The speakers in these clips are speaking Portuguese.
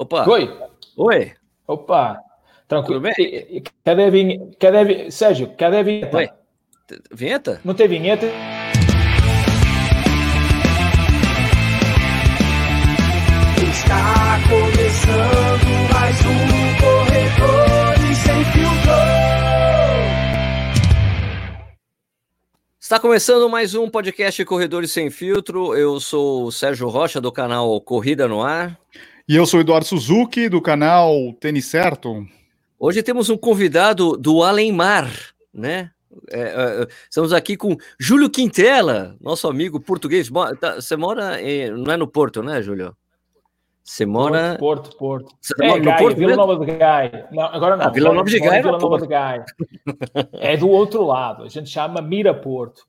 Opa. Oi. Oi. Opa. Tranquilo. Tudo bem? Cadê a vinheta? Cadê... Sérgio, cadê a vinheta? Oi. Vinheta? Não tem vinheta? Está começando mais um Corredores Sem Filtro. Está começando mais um podcast Corredores Sem Filtro. Eu sou o Sérgio Rocha, do canal Corrida no Ar. E eu sou Eduardo Suzuki, do canal Tênis Certo. Hoje temos um convidado do Além Mar, né? É, é, estamos aqui com Júlio Quintela, nosso amigo português. Tá, você mora em, não é no Porto, né, Júlio? Você mora. Porto, Porto. Você é, mora no Gaia, Porto, Vila Nova de Gaia. Não, agora não. Ah, Vila Nova de Gaia. Vila Nova de Gaia. É do outro lado. A gente chama Miraporto.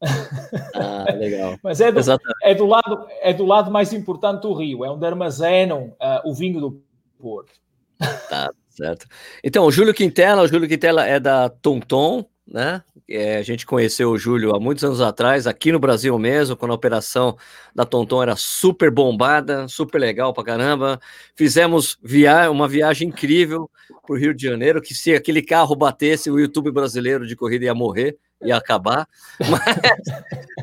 Ah, legal. Mas é do, é, do lado, é do lado mais importante do Rio. É onde armazenam uh, o vinho do Porto. Tá, certo. Então, o Júlio Quintela, o Júlio Quintela é da Tonton, né? É, a gente conheceu o Júlio há muitos anos atrás, aqui no Brasil mesmo, quando a operação da Tonton era super bombada, super legal pra caramba. Fizemos via uma viagem incrível para o Rio de Janeiro, que se aquele carro batesse, o YouTube brasileiro de corrida ia morrer, ia acabar. Mas,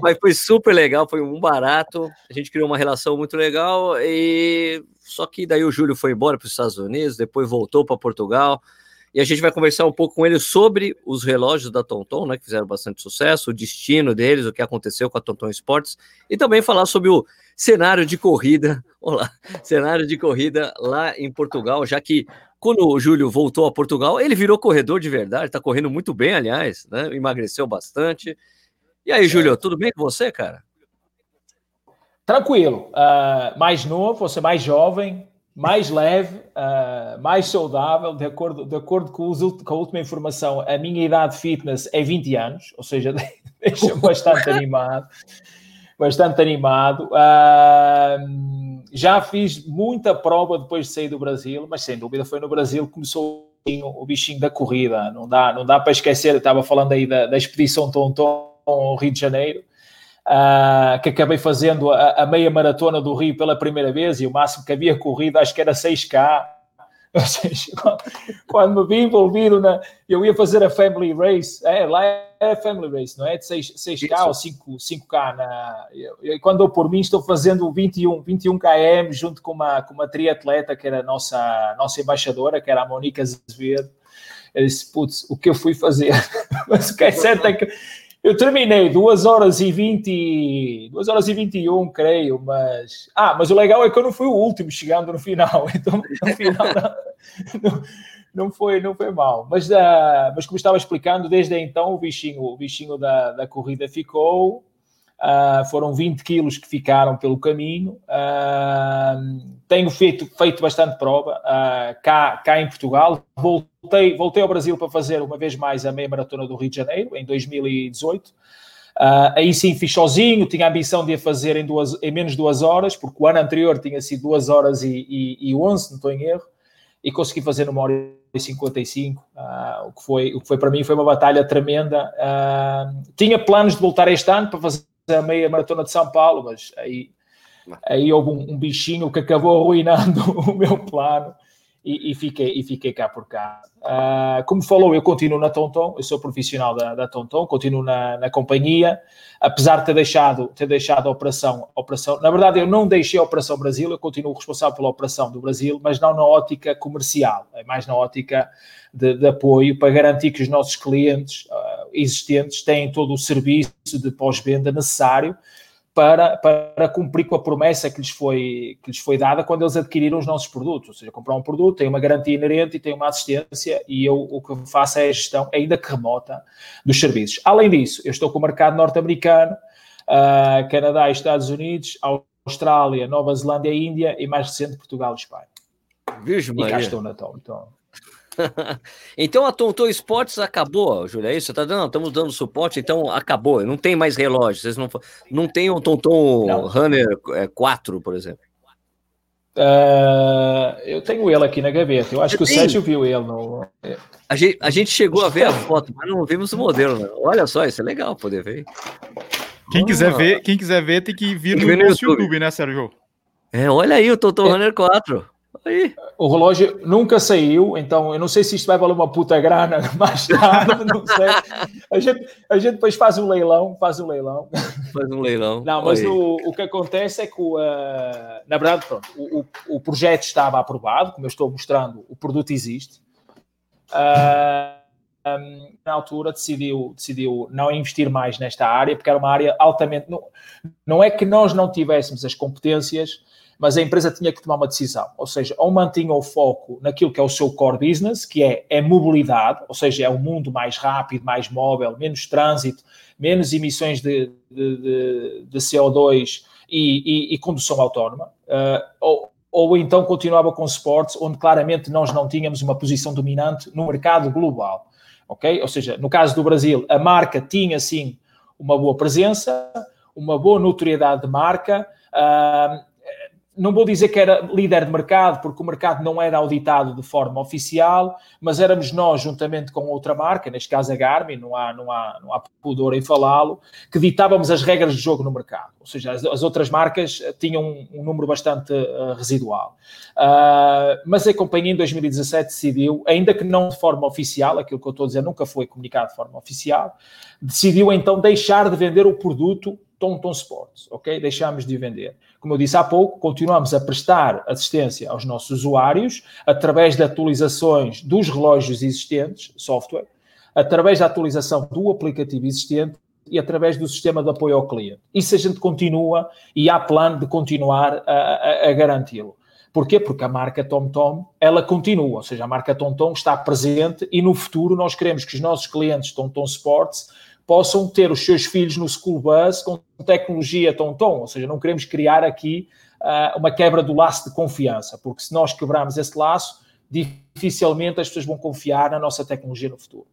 mas foi super legal, foi um barato. A gente criou uma relação muito legal e só que daí o Júlio foi embora para os Estados Unidos, depois voltou para Portugal e a gente vai conversar um pouco com ele sobre os relógios da Tonton, né, que fizeram bastante sucesso, o destino deles, o que aconteceu com a Tonton Esportes, e também falar sobre o cenário de corrida, olá, cenário de corrida lá em Portugal, já que quando o Júlio voltou a Portugal, ele virou corredor de verdade, está correndo muito bem, aliás, né, emagreceu bastante. E aí, Júlio, tudo bem com você, cara? Tranquilo, uh, mais novo, você mais jovem, mais leve, uh, mais saudável, de acordo, de acordo com, os, com, a última informação, a minha idade fitness é 20 anos, ou seja, deixa-me bastante animado. Bastante animado. Uh, já fiz muita prova depois de sair do Brasil, mas sem dúvida foi no Brasil que começou o bichinho da corrida. Não dá, não dá para esquecer, eu estava falando aí da, da expedição Tonton ao Rio de Janeiro uh, que acabei fazendo a, a, meia maratona do Rio pela primeira vez e o máximo que havia corrido acho que era 6K. Ou seja, quando me vi envolvido na. Eu ia fazer a Family Race, é, lá é a Family Race, não é? De 6, 6K ou 5, 5K. Na, eu, eu, quando eu por mim estou fazendo 21, 21 km junto com uma, com uma triatleta que era a nossa, nossa embaixadora, que era a Monica Azevedo. Eu disse, putz, o que eu fui fazer? Mas o que é certo é que eu terminei 2 horas e 20, 2 horas e 21, creio, mas. Ah, mas o legal é que eu não fui o último chegando no final, então no final não, não foi, não foi mal. Mas, uh, mas como estava explicando, desde então o bichinho, o bichinho da, da corrida ficou. Uh, foram 20 quilos que ficaram pelo caminho. Uh, tenho feito, feito bastante prova uh, cá, cá em Portugal. Voltei, voltei ao Brasil para fazer uma vez mais a meia maratona do Rio de Janeiro, em 2018. aí sim fiz sozinho, tinha a ambição de a fazer em, duas, em menos de duas horas, porque o ano anterior tinha sido duas horas e, e, e 11, não estou em erro, e consegui fazer numa hora e 55, o, que foi, o que foi para mim foi uma batalha tremenda. tinha planos de voltar este ano para fazer a meia maratona de São Paulo, mas aí, aí houve um, um bichinho que acabou arruinando o meu plano e, e, fiquei, e fiquei cá por cá. Uh, como falou, eu continuo na Tonton, eu sou profissional da, da Tonton, continuo na, na companhia, apesar de ter deixado, ter deixado a operação, operação. Na verdade, eu não deixei a Operação Brasil, eu continuo responsável pela operação do Brasil, mas não na ótica comercial, é mais na ótica de, de apoio para garantir que os nossos clientes uh, existentes têm todo o serviço de pós-venda necessário para, para cumprir com a promessa que lhes, foi, que lhes foi dada quando eles adquiriram os nossos produtos. Ou seja, comprar um produto tem uma garantia inerente e tem uma assistência, e eu o que faço é a gestão, ainda que remota, dos serviços. Além disso, eu estou com o mercado norte-americano, uh, Canadá e Estados Unidos, Austrália, Nova Zelândia e Índia, e mais recente Portugal e Espanha. Vejo, e cá estou na Tom. Então. então a Tonton Esportes acabou, Júlia, é isso? Tá dando, estamos dando suporte, então acabou. Não tem mais relógio. Vocês não, não tem um Tonton não. Runner 4, por exemplo. Uh, eu tenho ele aqui na gaveta. Eu acho eu que tenho. o Sérgio viu ele. No... A, gente, a gente chegou a ver a foto, mas não vimos o modelo. Né? Olha só, isso é legal poder ver. Quem quiser ver, quem quiser ver tem que vir no, no YouTube. YouTube, né, Sérgio? É, olha aí o Tonton é. Runner 4. Aí. O relógio nunca saiu, então eu não sei se isto vai valer uma puta grana mais tarde, não sei. A gente, a gente depois faz um leilão, faz um leilão. Faz um leilão. Não, mas o, o que acontece é que, uh, na verdade, pronto, o, o, o, projeto estava aprovado, como eu estou mostrando, o produto existe. Uh, um, na altura decidiu, decidiu não investir mais nesta área, porque era uma área altamente. Não, não é que nós não tivéssemos as competências, mas a empresa tinha que tomar uma decisão, ou seja, ou mantinha o foco naquilo que é o seu core business, que é, é mobilidade, ou seja, é um mundo mais rápido, mais móvel, menos trânsito, menos emissões de, de, de, de CO2 e, e, e, condução autónoma, uh, ou, ou então continuava com sports, onde claramente nós não tínhamos uma posição dominante no mercado global, ok? Ou seja, no caso do Brasil, a marca tinha sim uma boa presença, uma boa notoriedade de marca, uh, não vou dizer que era líder de mercado, porque o mercado não era auditado de forma oficial, mas éramos nós, juntamente com outra marca, neste caso a Garmin, não há, não há, não há pudor em falá-lo, que ditávamos as regras de jogo no mercado. Ou seja, as, as outras marcas eh, tinham um, um número bastante uh, residual. Uh, mas a companhia em 2017 decidiu, ainda que não de forma oficial, aquilo que eu estou a dizer nunca foi comunicado de forma oficial, decidiu então deixar de vender o produto Tonton Sports, ok? Deixámos de vender. Como eu disse há pouco, continuamos a prestar assistência aos nossos usuários através de atualizações dos relógios existentes, software, através da atualização do aplicativo existente e através do sistema de apoio ao cliente. Isso a gente continua e há plano de continuar a, a, a garanti-lo. Porquê? Porque a marca TomTom, ela continua, ou seja, a marca TomTom está presente e no futuro nós queremos que os nossos clientes TomTom Sports possam ter os seus filhos no school bus com tecnologia tom-tom, ou seja, não queremos criar aqui uh, uma quebra do laço de confiança, porque se nós quebrarmos esse laço, dificilmente as pessoas vão confiar na nossa tecnologia no futuro.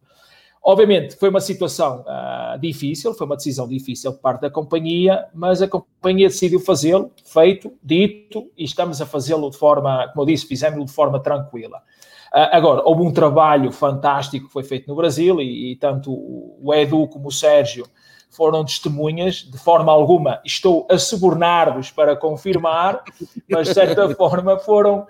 Obviamente, foi uma situação uh, difícil, foi uma decisão difícil por parte da companhia, mas a companhia decidiu fazê-lo, feito, dito, e estamos a fazê-lo de forma, como eu disse, fizemos-lo de forma tranquila. Ah, agora, houve um trabalho fantástico que foi feito no Brasil e, e tanto o Edu como o Sérgio foram testemunhas, de forma alguma estou a subornar-vos para confirmar, mas de certa forma foram,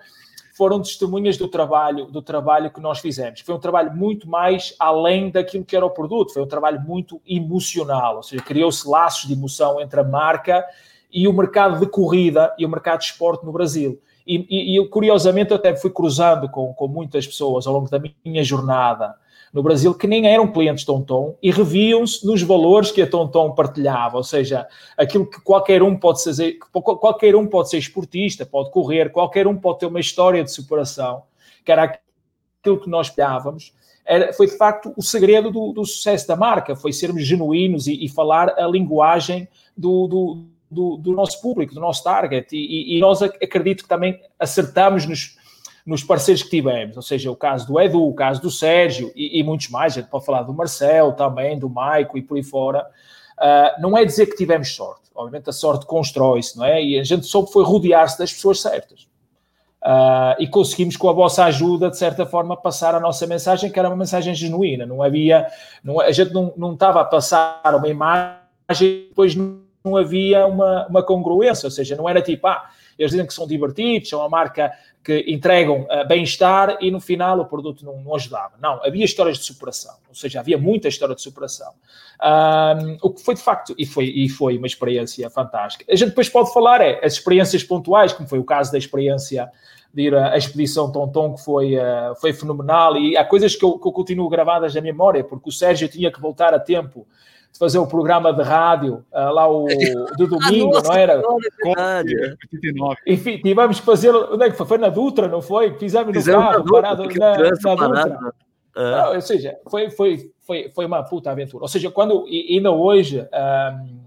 foram testemunhas do trabalho, do trabalho que nós fizemos. Foi um trabalho muito mais além daquilo que era o produto, foi um trabalho muito emocional, ou seja, criou-se laços de emoção entre a marca e o mercado de corrida e o mercado de esporte no Brasil. E, e, e curiosamente eu até fui cruzando com, com muitas pessoas ao longo da minha jornada no Brasil que nem eram clientes Tonton e reviam-se nos valores que a Tonton partilhava, ou seja, aquilo que qualquer um pode fazer, qualquer um pode ser esportista, pode correr, qualquer um pode ter uma história de superação, que era aquilo que nós esperávamos, era, foi de facto o segredo do, do, sucesso da marca, foi sermos genuínos e, e falar a linguagem do, do do, do nosso público, do nosso target, e, e, nós acredito que também acertamos nos, nos parceiros que tivemos, ou seja, o caso do Edu, o caso do Sérgio e, e muitos mais, a gente pode falar do Marcel também, do Maico e por aí fora. Uh, não é dizer que tivemos sorte, obviamente a sorte constrói-se, não é? E a gente soube foi rodear-se das pessoas certas. Uh, e conseguimos, com a vossa ajuda, de certa forma, passar a nossa mensagem, que era uma mensagem genuína. Não havia, não, a gente não, não estava a passar uma imagem depois não havia uma, uma congruência, ou seja, não era tipo, ah, eles dizem que são divertidos, são uma marca que entregam uh, bem-estar e no final o produto não, não, ajudava. Não, havia histórias de superação, ou seja, havia muita história de superação. Um, o que foi de facto, e foi, e foi uma experiência fantástica. A gente depois pode falar é as experiências pontuais, como foi o caso da experiência de ir à expedição Tonton, que foi, uh, foi fenomenal, e há coisas que eu, que eu continuo gravadas na memória, porque o Sérgio tinha que voltar a tempo de fazer o programa de rádio, uh, lá o do domingo, ah, não era? É Enfim, tivemos que fazer, onde é que foi? Foi na Dutra, não foi? Fizemos, Fizemos no carro, parado na, na Dutra. Ah. Não, ou seja, foi, foi, foi, foi uma puta aventura. Ou seja, quando, ainda hoje, um,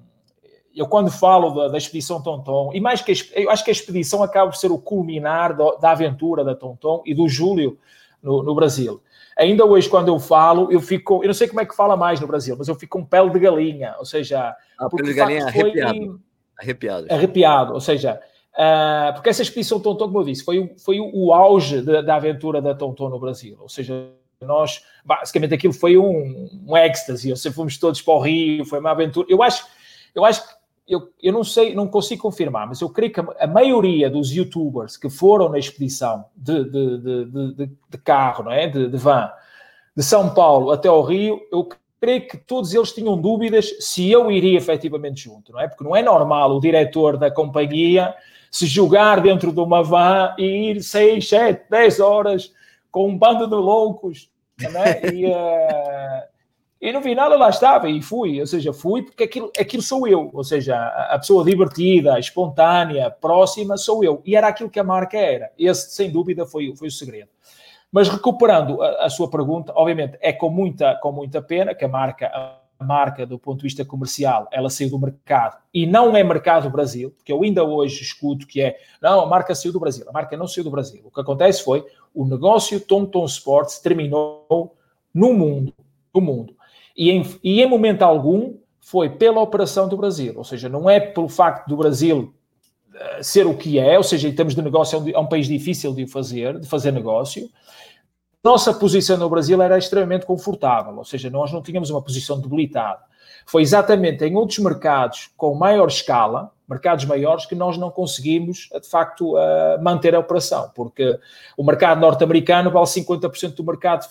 eu quando falo da, da, expedição Tonton, e mais que a, eu acho que a expedição acaba por ser o culminar do, da aventura da Tonton e do Júlio no, no Brasil. Ainda hoje, quando eu falo, eu fico, eu não sei como é que fala mais no Brasil, mas eu fico com pele de galinha, ou seja, ah, pele de galinha arrepiado. arrepiado. Arrepiado, ou seja, uh, porque essa expedição Tonton, como eu disse, foi, foi o, o auge da, da aventura da Tonton no Brasil, ou seja, nós, basicamente aquilo foi um, um êxtase, ou seja, fomos todos para o Rio, foi uma aventura. Eu acho, eu acho que eu, eu não sei, não consigo confirmar, mas eu creio que a, maioria dos youtubers que foram na expedição de, de, de, de, de carro, não é? De, de van, de São Paulo até ao Rio, eu creio que todos eles tinham dúvidas se eu iria efetivamente junto, não é? Porque não é normal o diretor da companhia se jogar dentro de uma van e ir 6, 7, 10 horas com um bando de loucos, não é? E, uh, e no final eu lá estava e fui, ou seja, fui porque aquilo, aquilo sou eu, ou seja, a pessoa divertida, espontânea, próxima sou eu. E era aquilo que a marca era. Esse, sem dúvida, foi, foi o segredo. Mas recuperando a, a sua pergunta, obviamente é com muita, com muita pena que a marca, a marca do ponto de vista comercial, ela saiu do mercado e não é mercado Brasil, porque eu ainda hoje escuto que é, não, a marca saiu do Brasil, a marca não saiu do Brasil. O que acontece foi, o negócio Tom Tom Sports terminou no mundo, no mundo e em, e em momento algum foi pela operação do Brasil, ou seja, não é pelo facto do Brasil uh, ser o que é, ou seja, em termos de negócio é um, é país difícil de fazer, de fazer negócio. Nossa posição no Brasil era extremamente confortável, ou seja, nós não tínhamos uma posição debilitada. Foi exatamente em outros mercados com maior escala, mercados maiores, que nós não conseguimos, de facto, uh, manter a operação, porque o mercado norte-americano vale 50% do mercado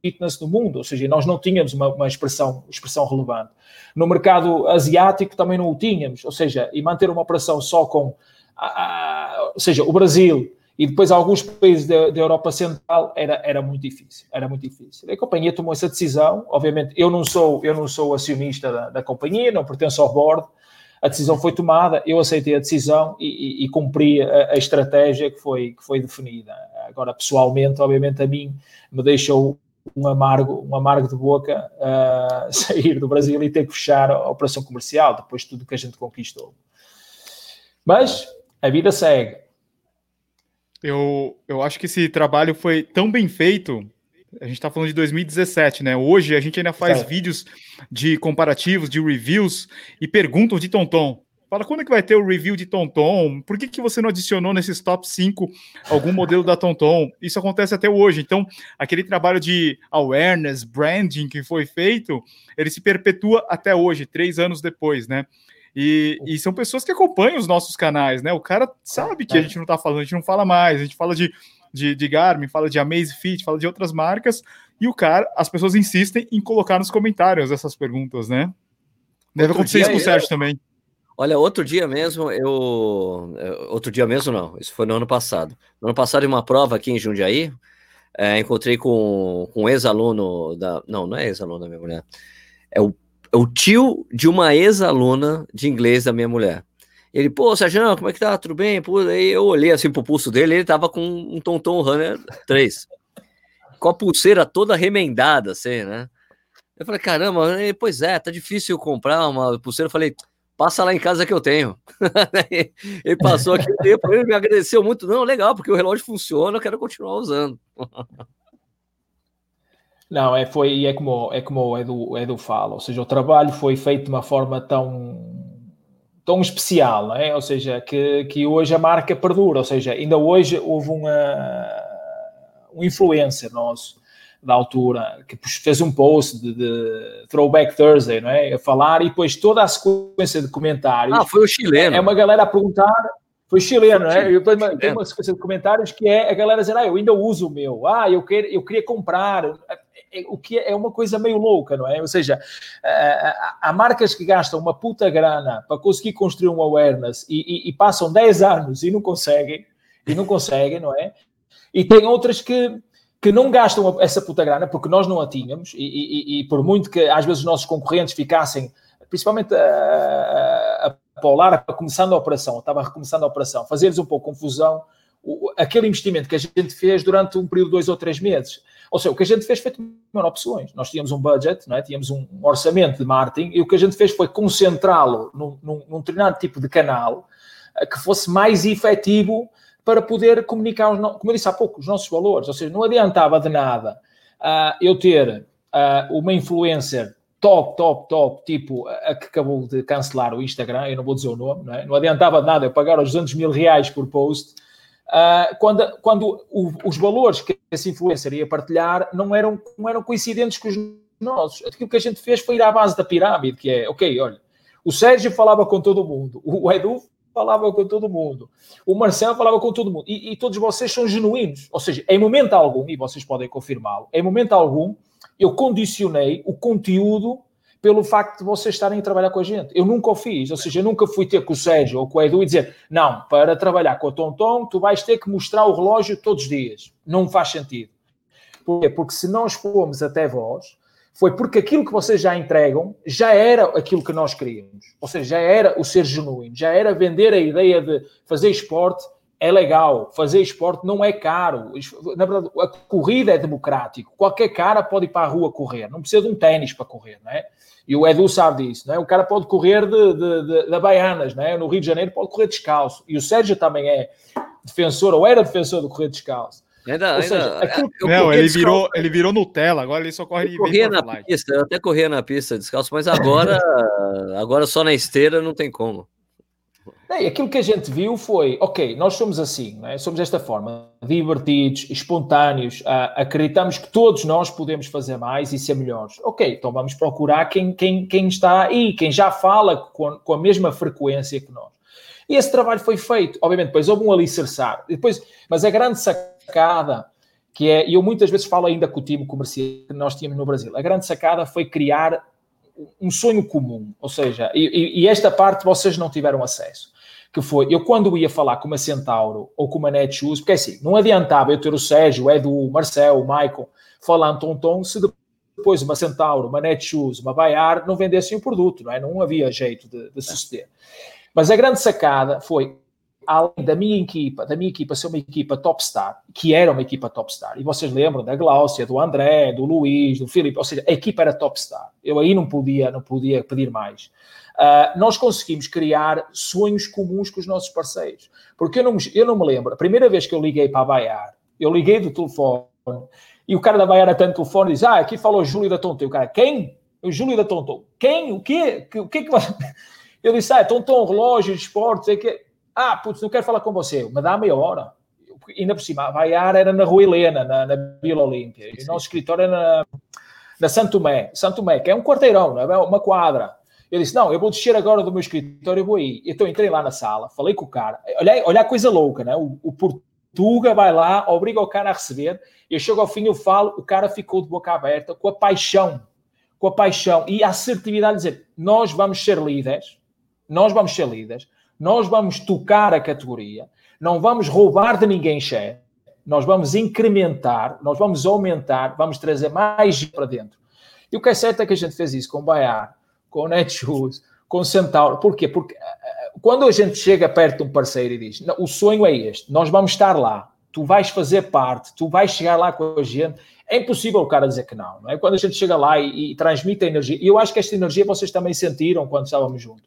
fitness no mundo, ou seja, nós não tínhamos uma, uma expressão, expressão relevante. No mercado asiático também não o tínhamos, ou seja, e manter uma operação só com, a, a, ou seja, o Brasil e depois alguns países da, da, Europa Central era, era muito difícil, era muito difícil. A companhia tomou essa decisão, obviamente eu não sou, eu não sou acionista da, da companhia, não pertenço ao board, a decisão foi tomada, eu aceitei a decisão e, e, e cumpri a, a, estratégia que foi, que foi definida. Agora, pessoalmente, obviamente, a mim me deixou um amargo, um amargo de boca uh, sair do Brasil e ter que fechar a operação comercial depois de tudo que a gente conquistou. Mas a vida segue. Eu, eu acho que esse trabalho foi tão bem feito. A gente está falando de 2017, né? Hoje a gente ainda faz vídeos de comparativos, de reviews e perguntam de Tonton. Fala quando é que vai ter o review de Tonton? Por que, que você não adicionou nesses top 5 algum modelo da Tonton? Isso acontece até hoje. Então, aquele trabalho de awareness, branding que foi feito, ele se perpetua até hoje, três anos depois, né? E, e, são pessoas que acompanham os nossos canais, né? O cara sabe que a gente não tá falando, a gente não fala mais, a gente fala de, de, de Garmin, fala de Amazfit, fala de outras marcas, e o cara, as pessoas insistem em colocar nos comentários essas perguntas, né? Deve Outro acontecer isso com o Sérgio também. Olha, outro dia mesmo, eu. É, outro dia mesmo, não. Isso foi no ano passado. No ano passado, em uma prova aqui em Jundiaí, é, encontrei com, com um ex-aluno da. Não, não é ex-aluno da minha mulher. É o, é o tio de uma ex-aluna de inglês da minha mulher. Ele, pô, Sérgio, como é que tá? Tudo bem? Pô, aí eu olhei assim pro pulso dele, ele tava com um Tonton Runner 3. com a pulseira toda remendada, assim, né? Eu falei, caramba, pois é, tá difícil comprar uma pulseira. Eu falei, passa lá em casa que eu tenho. ele passou aqui, ele me agradeceu muito. Não, legal, porque o relógio funciona, eu quero continuar usando. Não, é, foi, é como, é como o Edu, Edu fala, ou seja, o trabalho foi feito de uma forma tão, tão especial, não é? ou seja, que, que hoje a marca perdura, ou seja, ainda hoje houve uma, um influencer nosso da altura, que fez um post de, de, Throwback Thursday, não é? A falar, e depois toda a sequência de comentários. Ah, foi o chileno. É uma galera a perguntar. Foi chileno, não é? Depois tem uma sequência de comentários que é a galera dizendo, ah, eu ainda uso o meu, ah, eu, quero, eu queria comprar. É, é, o que é uma coisa meio louca, não é? Ou seja, há marcas que gastam uma puta grana para conseguir construir um awareness e, e, e passam 10 anos e não conseguem, e não conseguem, não é? E tem outras que que não gastam essa puta grana, porque nós não a tínhamos, e, e, e por muito que às vezes os nossos concorrentes ficassem, principalmente a, a, Polar, começando a operação, estava recomeçando a operação, fazer-lhes um pouco confusão, o, aquele investimento que a gente fez durante um período de dois ou três meses. Ou seja, o que a gente fez foi tomar opções. Nós tínhamos um budget, não é? tínhamos um orçamento de marketing, e o que a gente fez foi concentrá-lo num, num, num determinado tipo de canal eh, que fosse mais efetivo para poder comunicar, como eu disse há pouco, os nossos valores. Ou seja, não adiantava de nada uh, eu ter uh, uma influencer top, top, top, tipo a que acabou de cancelar o Instagram, eu não vou dizer o nome, não, é? não adiantava de nada eu pagar os 200 mil reais por post, uh, quando, quando o, os valores que esse influencer ia partilhar não eram, não eram coincidentes com os nossos. Aquilo que a gente fez foi ir à base da pirâmide, que é, ok, olha, O Sérgio falava com todo mundo, o Edu falava com todo mundo, o Marcelo falava com todo mundo, e, e todos vocês são genuínos. Ou seja, em momento algum, e vocês podem confirmá-lo, em momento algum, eu condicionei o conteúdo pelo facto de vocês estarem a trabalhar com a gente. Eu nunca o fiz, ou seja, eu nunca fui ter com o Sérgio ou com o Edu e dizer, não, para trabalhar com o Tonton, tu vais ter que mostrar o relógio todos os dias. Não faz sentido. Porquê? Porque se nós fomos até vós, foi porque aquilo que vocês já entregam já era aquilo que nós queríamos. Ou seja, já era o ser genuíno, já era vender a ideia de fazer esporte é legal, fazer esporte não é caro. Na verdade, a corrida é democrático. Qualquer cara pode ir para a rua correr, não precisa de um ténis para correr, não é? E o Edu sabe disso, não é? O cara pode correr de, de, de, de Baianas, não é? No Rio de Janeiro pode correr descalço. E o Sérgio também é defensor, ou era defensor do correr descalço. Ainda, Ou seja, ainda, aquilo, não, ele virou, ele virou Nutella, agora ele só corre eu corria na pista, eu até corria na pista descalço, mas agora, agora só na esteira não tem como. É, aquilo que a gente viu foi, ok, nós somos assim, é? somos desta forma, divertidos, espontâneos, uh, acreditamos que todos nós podemos fazer mais e ser melhores. Ok, então vamos procurar quem, quem, quem está aí, quem já fala com, com a mesma frequência que nós. E esse trabalho foi feito. Obviamente, depois houve um alicerçar. Depois, mas a grande sacada, que é, e eu muitas vezes falo ainda com o time comercial que nós tínhamos no Brasil, a grande sacada foi criar um sonho comum, ou seja, e, e, esta parte vocês não tiveram acesso, que foi, eu quando ia falar com uma Centauro ou com uma Netshoes, porque é assim, não adiantava eu ter o Sérgio, o Edu, o Marcel, o Michael, falando tom-tom, se depois uma Centauro, uma Netshoes, uma Baiar não vendessem o produto, não é? Não havia jeito de, de suceder. Mas a grande sacada foi, além da minha equipa, da minha equipa ser uma equipa top star, que era uma equipa top star, e vocês lembram da Gláucia, do André, do Luís, do Filipe, ou seja, a equipa era top star. Eu aí não podia, não podia pedir mais. Uh, nós conseguimos criar sonhos comuns com os nossos parceiros. Porque eu não, eu não me lembro, a primeira vez que eu liguei para a Baiar, eu liguei do telefone e o cara da Baiar atende o telefone e diz: Ah, aqui falou Júlio da Tonto. E o cara, quem? O Júlio da Tonto. Quem? O quê? O que é que. Eu disse: Ah, Tonton, relógio, esportes, é que. Ah, putz, não quero falar com você, me dá meia hora. Ainda por cima, a Baiar era na Rua Helena, na, na Vila Olímpia. E o nosso escritório era na, na Santo Tomé, Santo Tomé, que é um quarteirão, não é? uma quadra. Eu disse: Não, eu vou descer agora do meu escritório, eu vou aí. Então entrei lá na sala, falei com o cara. Olha, olha a coisa louca, né? O, o Portuga vai lá, obriga o cara a receber. Eu chego ao fim, eu falo, o cara ficou de boca aberta, com a paixão, com a paixão e a assertividade de dizer: Nós vamos ser líderes, nós vamos ser líderes, nós vamos tocar a categoria, não vamos roubar de ninguém share, nós vamos incrementar, nós vamos aumentar, vamos trazer mais para dentro. E o que é certo é que a gente fez isso com o Baiar, com o Netshoes, com o Centauro. Porquê? Porque eh, quando a gente chega perto de um parceiro e diz, o sonho é este, nós vamos estar lá, tu vais fazer parte, tu vais chegar lá com a gente, é impossível o cara dizer que não, não é? Quando a gente chega lá e, e transmite a energia, e eu acho que esta energia vocês também sentiram quando estávamos juntos.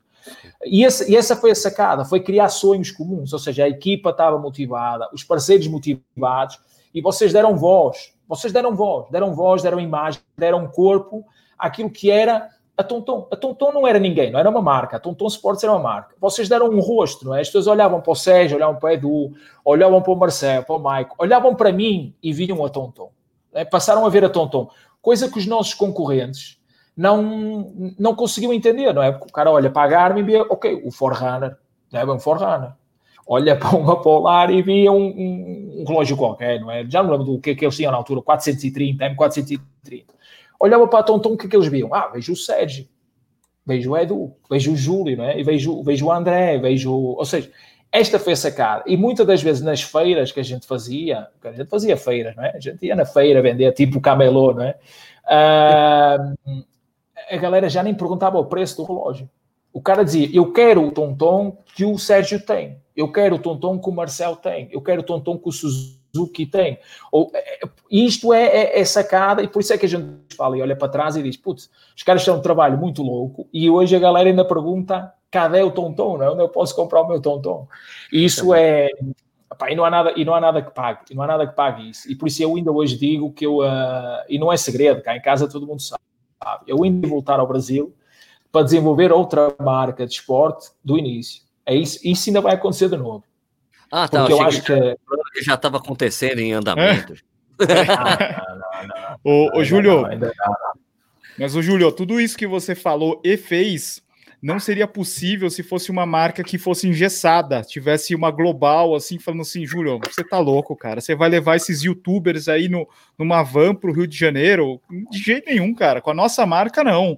E, esse, e, essa foi a sacada, foi criar sonhos comuns, ou seja, a equipa estava motivada, os parceiros motivados, e vocês deram voz, vocês deram voz, deram voz, deram imagem, deram corpo àquilo que era a Tonton. A Tonton não era ninguém, não era uma marca. A Tonton Sports era uma marca. Vocês deram um rosto, não é? As pessoas olhavam para o Sérgio, olhavam para o Edu, olhavam para o Marcelo, para o Maico, olhavam para mim e viam a Tonton. É? Passaram a ver a Tonton. Coisa que os nossos concorrentes não, não conseguiam entender, não é? Porque o cara olha para a Garmin e vê, ok, o Forerunner, é um Forerunner. Olha para uma Polar e via um, um, um, relógio qualquer, não é? Já não lembro do que, que eles tinham na altura, 430, M430 olhava para a Tonton, o que é que eles viam? Ah, vejo o Sérgio, vejo o Edu, vejo o Júlio, não é? E vejo, vejo o André, vejo. Ou seja, esta foi a sacada. E muitas das vezes nas feiras que a gente fazia, a gente fazia feiras, não é? A gente ia na feira vender tipo camelô, não é? Uh, a galera já nem perguntava o preço do relógio. O cara dizia: Eu quero o Tonton que o Sérgio tem, eu quero o Tonton que o Marcel tem, eu quero o Tonton que o Suzuki tem. Ou, é, é, isto é, é, é, sacada, e por isso é que a gente fala e olha para trás e diz: putz, os caras têm um trabalho muito louco, e hoje a galera ainda pergunta: cadê o Tonton? Não? Onde eu posso comprar o meu Tonton? E isso é. Epá, e, não há nada, e não há nada que pague, e não há nada que pague isso. E por isso eu ainda hoje digo que eu, uh, e não é segredo, cá em casa todo mundo sabe, eu ainda voltar ao Brasil para desenvolver outra marca de esporte do início. É isso, isso ainda vai acontecer de novo. Ah, tá. Porque eu, eu acho que, que já estava acontecendo em andamento. Ô, Júlio, mas o Júlio, tudo isso que você falou e fez não seria possível se fosse uma marca que fosse engessada, tivesse uma global, assim, falando assim, Júlio, você tá louco, cara, você vai levar esses youtubers aí no, numa van pro Rio de Janeiro? De jeito nenhum, cara, com a nossa marca, não.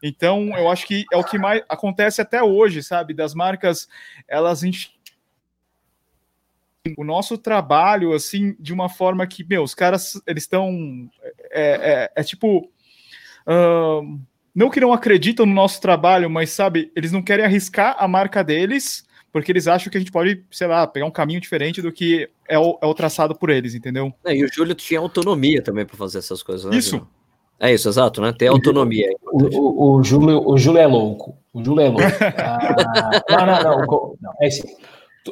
Então, eu acho que é o que mais acontece até hoje, sabe, das marcas, elas o nosso trabalho, assim, de uma forma que, meu, os caras, eles estão, é, é, é, tipo... Uh, não que não acreditam no nosso trabalho, mas sabe, eles não querem arriscar a marca deles, porque eles acham que a gente pode, sei lá, pegar um caminho diferente do que é o, é o traçado por eles, entendeu? É, e o Júlio tinha autonomia também para fazer essas coisas, né? Isso. É isso, exato, né? Ter autonomia. O, o, o, Júlio, o Júlio é louco. O Júlio é louco. Ah, não, não, não, não. É assim.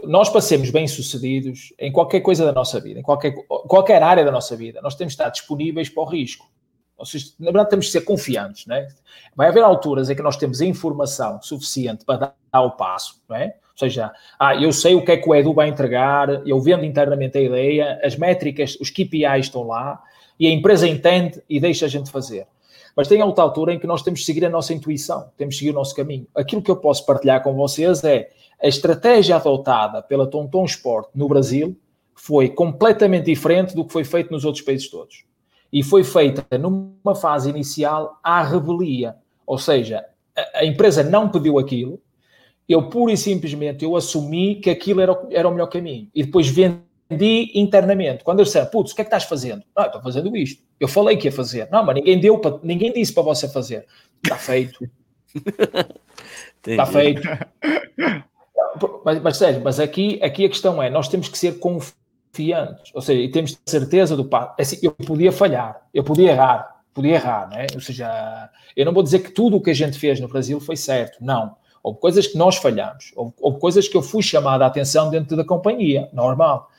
Nós passemos bem-sucedidos em qualquer coisa da nossa vida, em qualquer, qualquer área da nossa vida, nós temos de estar disponíveis para o risco. Seja, na verdade, temos de ser confiantes, não é? Vai haver alturas em que nós temos a informação suficiente para dar o passo, não é? Ou seja, ah, eu sei o que é que o Edu vai entregar, eu vendo internamente a ideia, as métricas, os KPIs estão lá e a empresa entende e deixa a gente fazer. Mas tem outra altura em que nós temos de seguir a nossa intuição, temos de seguir o nosso caminho. Aquilo que eu posso partilhar com vocês é a estratégia adotada pela Tonton Sport no Brasil foi completamente diferente do que foi feito nos outros países todos e foi feita numa fase inicial à revelia. Ou seja, a, a, empresa não pediu aquilo, eu pura e simplesmente eu assumi que aquilo era, era o melhor caminho. E depois vendi internamente. Quando eu disser, putz, o que é que estás fazendo? Ah, estou fazendo isto. Eu falei que ia fazer. Não, mas ninguém deu ninguém disse para você fazer. Está feito. Está feito. Mas, mas sério, mas aqui, aqui a questão é, nós temos que ser confiantes confiantes, ou seja, e temos certeza do passo. É assim, eu podia falhar, eu podia errar, podia errar, né? Ou seja, eu não vou dizer que tudo o que a gente fez no Brasil foi certo, não. Houve coisas que nós falhamos, houve, houve coisas que eu fui chamada a atenção dentro da companhia, normal.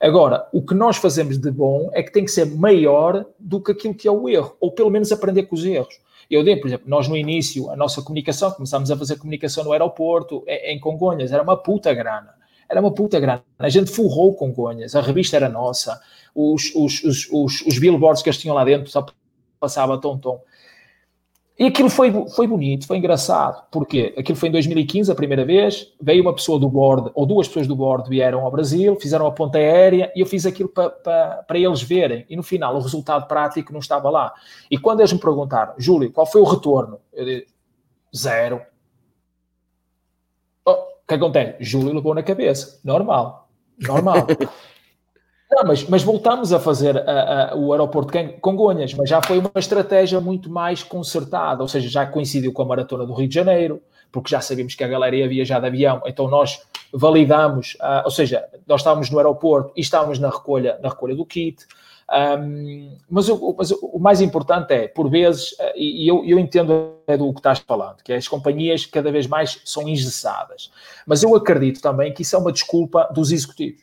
Agora, o que nós fazemos de bom é que tem que ser maior do que aquilo que é o erro, ou pelo menos aprender com os erros. Eu dei, por exemplo, nós no início, a nossa comunicação, começámos a fazer comunicação no aeroporto, em Congonhas, era uma puta grana era uma puta grana. A gente forrou Congonhas, a revista era nossa, os, os, os, os, os billboards que eles tinham lá dentro só passava tom-tom. E aquilo foi, foi bonito, foi engraçado. Porquê? Aquilo foi em 2015, a primeira vez. Veio uma pessoa do board, ou duas pessoas do board vieram ao Brasil, fizeram a ponta aérea e eu fiz aquilo para pa, pa eles verem. E no final, o resultado prático não estava lá. E quando eles me perguntaram, Júlio, qual foi o retorno? Eu disse, zero que acontece? Júlio levou na cabeça. Normal. Normal. Não, mas, mas voltamos a fazer a, a, o aeroporto de Congonhas, mas já foi uma estratégia muito mais concertada, ou seja, já coincidiu com a maratona do Rio de Janeiro, porque já sabíamos que a galera ia viajar de avião, então nós validamos, uh, ou seja, nós estávamos no aeroporto e estávamos na recolha, na recolha do kit, um, mas, o, mas, o, mais importante é, por vezes, uh, e, eu, eu entendo do que estás falando, que é as companhias cada vez mais são engessadas. Mas eu acredito também que isso é uma desculpa dos executivos.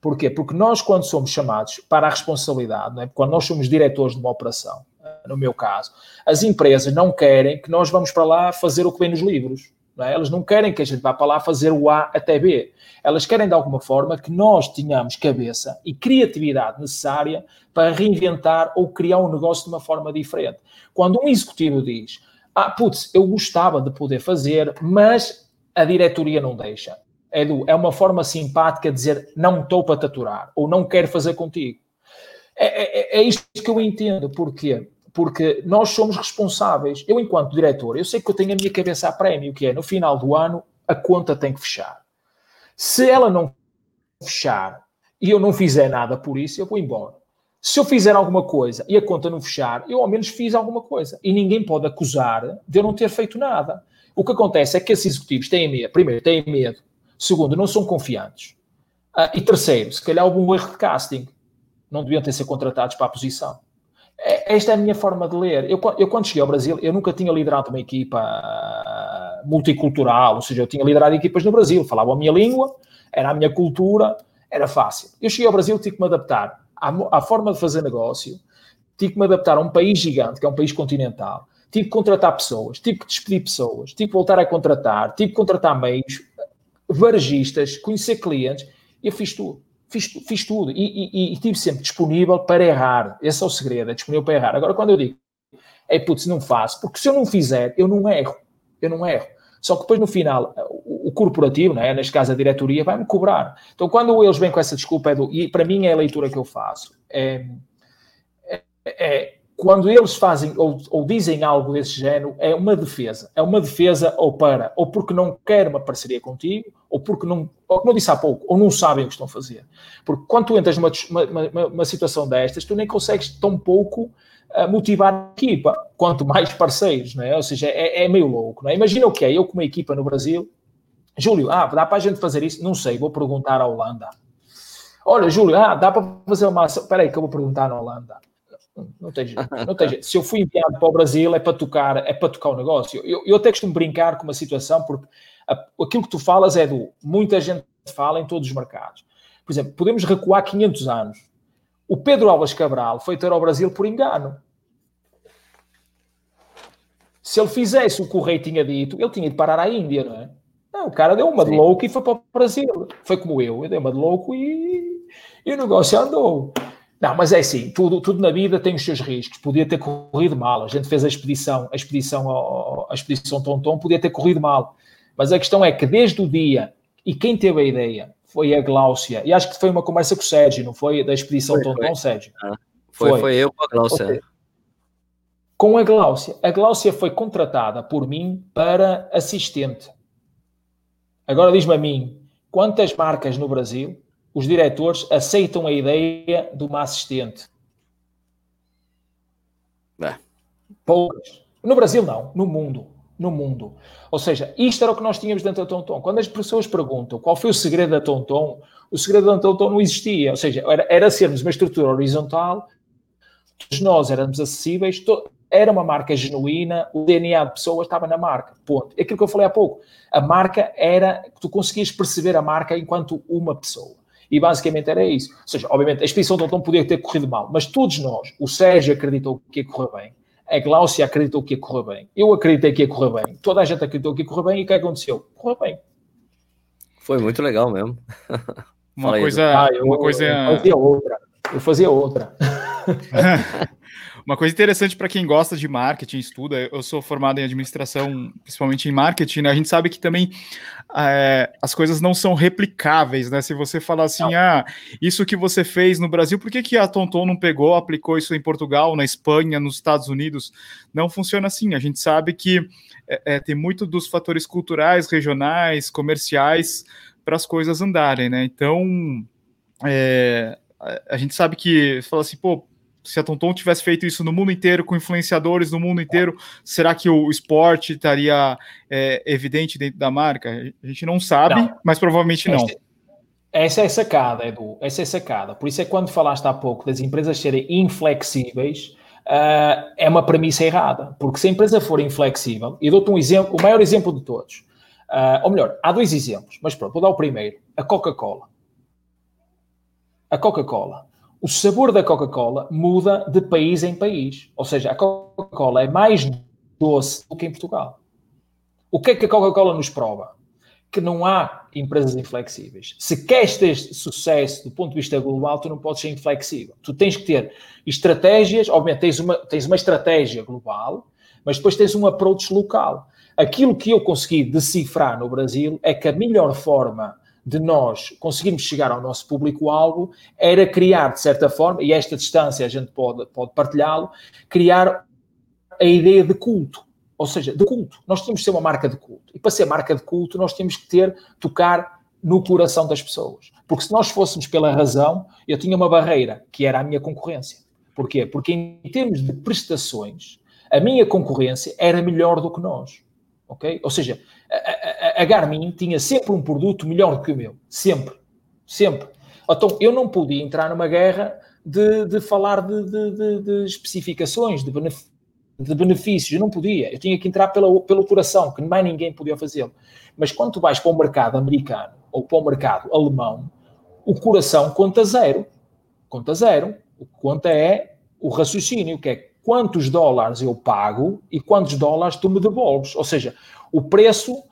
Porquê? Porque nós, quando somos chamados para a responsabilidade, é? quando nós somos diretores de uma operação, uh, no meu caso, as empresas não querem que nós vamos para lá fazer o que vem nos livros. Não é? Elas não querem que a gente vá para lá fazer o A até B. Elas querem, de alguma forma, que nós tenhamos cabeça e criatividade necessária para reinventar ou criar um negócio de uma forma diferente. Quando um executivo diz, ah, putz, eu gostava de poder fazer, mas a diretoria não deixa. Edu, é uma forma simpática de dizer não estou para taturar ou não quero fazer contigo. É, é, é isto que eu entendo. Porquê? Porque nós somos responsáveis. Eu, enquanto diretor, eu sei que eu tenho a minha cabeça a prémio, que é no final do ano a conta tem que fechar. Se ela não fechar e eu não fizer nada por isso, eu vou embora. Se eu fizer alguma coisa e a conta não fechar, eu ao menos fiz alguma coisa. E ninguém pode acusar de eu não ter feito nada. O que acontece é que esses executivos têm medo. Primeiro, têm medo. Segundo, não são confiantes. Uh, e terceiro, se calhar houve um erro de casting. Não deviam ter sido contratados para a posição. É, esta é a minha forma de ler. Eu, eu, quando cheguei ao Brasil, eu nunca tinha liderado uma equipa multicultural, ou seja, eu tinha liderado equipas no Brasil, falava a minha língua, era a minha cultura, era fácil. Eu cheguei ao Brasil, tive que me adaptar à, à forma de fazer negócio, tive que me adaptar a um país gigante, que é um país continental, tive que contratar pessoas, tive que despedir pessoas, tive que voltar a contratar, tive que contratar meios, varejistas, conhecer clientes, eu fiz tudo fiz, fiz tudo e, e, e estive sempre disponível para errar. Esse é o segredo, é disponível para errar. Agora, quando eu digo, é putz, não faço, porque se eu não fizer, eu não erro. Eu não erro. Só que depois no final, o, corporativo, né, neste caso a diretoria, vai-me cobrar. Então quando eles vêm com essa desculpa, é do, e para mim é a leitura que eu faço, é, é, é quando eles fazem ou, ou, dizem algo desse género, é uma defesa. É uma defesa ou para, ou porque não quer uma parceria contigo, ou porque não, ou como eu disse há pouco, ou não sabem o que estão a fazer. Porque quando tu entras numa uma, uma, uma situação destas, tu nem consegues tão pouco uh, motivar a equipa, quanto mais parceiros, não é? Ou seja, é, é meio louco, não é? Imagina o que é, eu com uma equipa no Brasil, Júlio, ah, dá para a gente fazer isso? Não sei, vou perguntar à Holanda. Olha, Júlio, ah, dá para fazer uma ação. Espera aí que eu vou perguntar na Holanda. Não tem jeito, não tem jeito. Se eu fui enviado para o Brasil é para tocar, é para tocar o negócio. Eu, eu até costumo brincar com uma situação, porque aquilo que tu falas é do muita gente fala em todos os mercados. Por exemplo, podemos recuar 500 anos. O Pedro Alves Cabral foi ter ao Brasil por engano. Se ele fizesse o que o rei tinha dito, ele tinha de parar à Índia, não é? Não, o cara deu uma Sim. de louco e foi para o Brasil. Foi como eu, eu dei uma de louco e, e o negócio andou. Não, mas é assim, tudo, tudo na vida tem os seus riscos. Podia ter corrido mal. A gente fez a expedição, a expedição, a expedição Tonton, podia ter corrido mal. Mas a questão é que desde o dia, e quem teve a ideia foi a Gláucia, e acho que foi uma conversa com o Sérgio, não foi? Da expedição foi, Tonton, foi. Sérgio? Ah, foi, foi, foi, eu com a Gláucia. Com a Gláucia. A Gláucia foi contratada por mim para assistente. Agora diz-me a mim, quantas marcas no Brasil os diretores aceitam a ideia de uma assistente. É. Poucas. No Brasil, não. No mundo. No mundo. Ou seja, isto era o que nós tínhamos dentro da Tonton. Quando as pessoas perguntam qual foi o segredo da Tonton, o segredo da Tonton não existia. Ou seja, era, era sermos uma estrutura horizontal, todos nós éramos acessíveis, to, era uma marca genuína, o DNA de pessoas estava na marca. Ponto. Aquilo que eu falei há pouco. A marca era, tu conseguias perceber a marca enquanto uma pessoa. E basicamente era isso. Ou seja, obviamente, a expedição de podia ter corrido mal, mas todos nós, o Sérgio acreditou que ia correr bem, a Glaucia acreditou que ia correr bem, eu acreditei que ia correr bem, toda a gente acreditou que ia correr bem, e o que aconteceu? Correu bem. Foi muito legal mesmo. uma coisa. Ah, eu, uma coisa... eu fazia outra. Eu fazia outra. Uma coisa interessante para quem gosta de marketing, estuda, eu sou formado em administração, principalmente em marketing, né? A gente sabe que também é, as coisas não são replicáveis, né? Se você falar assim, não. ah, isso que você fez no Brasil, por que, que a Tonton não pegou, aplicou isso em Portugal, na Espanha, nos Estados Unidos? Não funciona assim. A gente sabe que é, tem muito dos fatores culturais, regionais, comerciais para as coisas andarem, né? Então, é, a gente sabe que fala assim, pô, se a Tonton tivesse feito isso no mundo inteiro, com influenciadores no mundo inteiro, será que o esporte estaria é, evidente dentro da marca? A gente não sabe, não. mas provavelmente não. Essa é a sacada, Edu. Essa é a sacada. Por isso é que quando falaste há pouco das empresas serem inflexíveis, uh, é uma premissa errada. Porque se a empresa for inflexível, e dou-te um exemplo, o maior exemplo de todos, uh, ou melhor, há dois exemplos, mas pronto, vou dar o primeiro. A Coca-Cola. A Coca-Cola o sabor da Coca-Cola muda de país em país. Ou seja, a Coca-Cola é mais doce do que em Portugal. O que é que a Coca-Cola nos prova? Que não há empresas inflexíveis. Se queres ter sucesso do ponto de vista global, tu não podes ser inflexível. Tu tens que ter estratégias, obviamente tens uma, tens uma estratégia global, mas depois tens um approach local. Aquilo que eu consegui decifrar no Brasil é que a melhor forma de nós conseguirmos chegar ao nosso público-alvo era criar, de certa forma, e esta distância a gente pode, pode partilhá-lo, criar a ideia de culto. Ou seja, de culto. Nós temos que ser uma marca de culto. E para ser marca de culto, nós temos que ter, tocar no coração das pessoas. Porque se nós fôssemos pela razão, eu tinha uma barreira, que era a minha concorrência. Porquê? Porque em termos de prestações, a minha concorrência era melhor do que nós. Ok? Ou seja, a, a, Garmin tinha sempre um produto melhor que o meu. Sempre. Sempre. Então, eu não podia entrar numa guerra de, de falar de, de, de especificações, de, benefícios. Eu não podia. Eu tinha que entrar pela, pelo coração, que mais ninguém podia fazê-lo. Mas quando tu vais para o mercado americano ou para o mercado alemão, o coração conta zero. Conta zero. O que conta é o raciocínio, que é quantos dólares eu pago e quantos dólares tu me devolves. Ou seja, o preço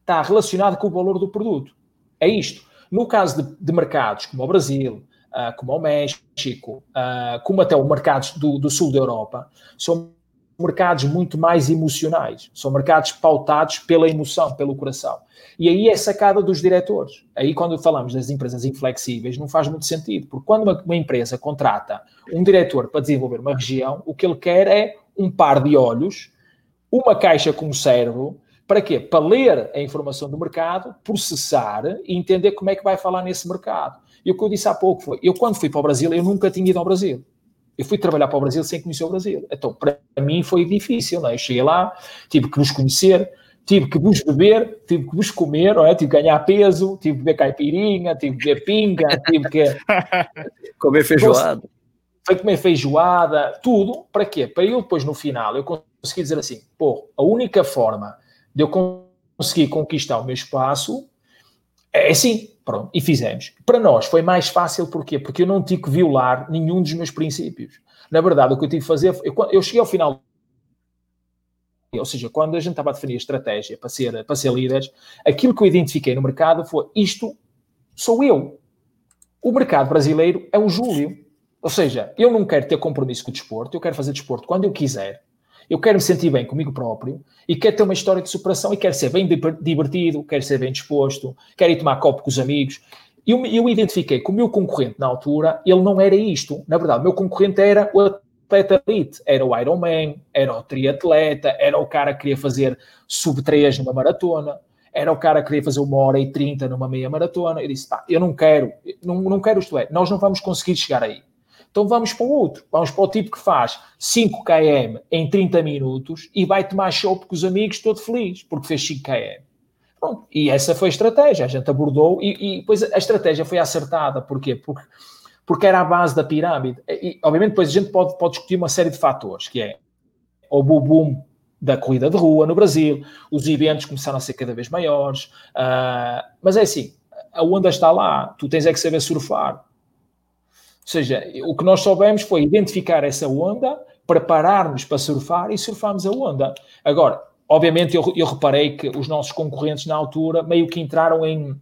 está relacionado com o valor do produto. É isto. No caso de, de mercados como o Brasil, uh, como o México, uh, como até os mercados do, do, sul da Europa, são mercados muito mais emocionais, são mercados pautados pela emoção, pelo coração. E aí é sacada dos diretores. Aí, quando falamos das empresas inflexíveis, não faz muito sentido, porque quando uma, uma empresa contrata um diretor para desenvolver uma região, o que ele quer é um par de olhos, uma caixa com cérebro, para quê? Para ler a informação do mercado, processar e entender como é que vai falar nesse mercado. E o que eu disse há pouco foi, eu quando fui para o Brasil, eu nunca tinha ido ao Brasil. Eu fui trabalhar para o Brasil sem conhecer o Brasil. Então, para mim foi difícil, não é? Eu cheguei lá, tive que vos conhecer, tive que vos beber, tive que vos comer, não é? tive que ganhar peso, tive que beber caipirinha, tive que beber pinga, tive que... comer feijoada. Foi comer feijoada, tudo. Para quê? Para eu depois, no final, eu consegui dizer assim, pô, a única forma de eu conseguir conquistar o meu espaço é assim, pronto, e fizemos. Para nós foi mais fácil, porquê? Porque eu não tive que violar nenhum dos meus princípios. Na verdade, o que eu tive que fazer, eu, eu cheguei ao final, ou seja, quando a gente estava a definir a estratégia para ser, para ser líderes, aquilo que eu identifiquei no mercado foi, isto sou eu. O mercado brasileiro é o Júlio. Ou seja, eu não quero ter compromisso com o desporto, eu quero fazer desporto quando eu quiser, eu quero me sentir bem comigo próprio e quero ter uma história de superação e quero ser bem divertido, quero ser bem disposto, quero ir tomar copo com os amigos. Eu, eu identifiquei que o meu concorrente na altura, ele não era isto. Na verdade, o meu concorrente era o atleta elite. Era o Ironman, era o triatleta, era o cara que queria fazer sub 3 numa maratona, era o cara que queria fazer uma hora e trinta numa meia maratona. Eu disse, pá, eu não quero, não, não quero isto é, nós não vamos conseguir chegar aí. Então vamos para o outro. Vamos para o tipo que faz 5 km em 30 minutos e vai tomar chopp com os amigos todo feliz, porque fez 5 km. Pronto. E essa foi a estratégia. A gente abordou e, e depois a estratégia foi acertada. Porquê? Porque, porque era a base da pirâmide. E, obviamente, depois a gente pode, pode discutir uma série de fatores, que é o boom da corrida de rua no Brasil, os eventos começaram a ser cada vez maiores, uh, mas é assim, a onda está lá, tu tens é que saber surfar, seja, o que nós soubemos foi identificar essa onda, preparar-nos para surfar e surfarmos a onda. Agora, obviamente, eu, eu reparei que os nossos concorrentes na altura meio que entraram em,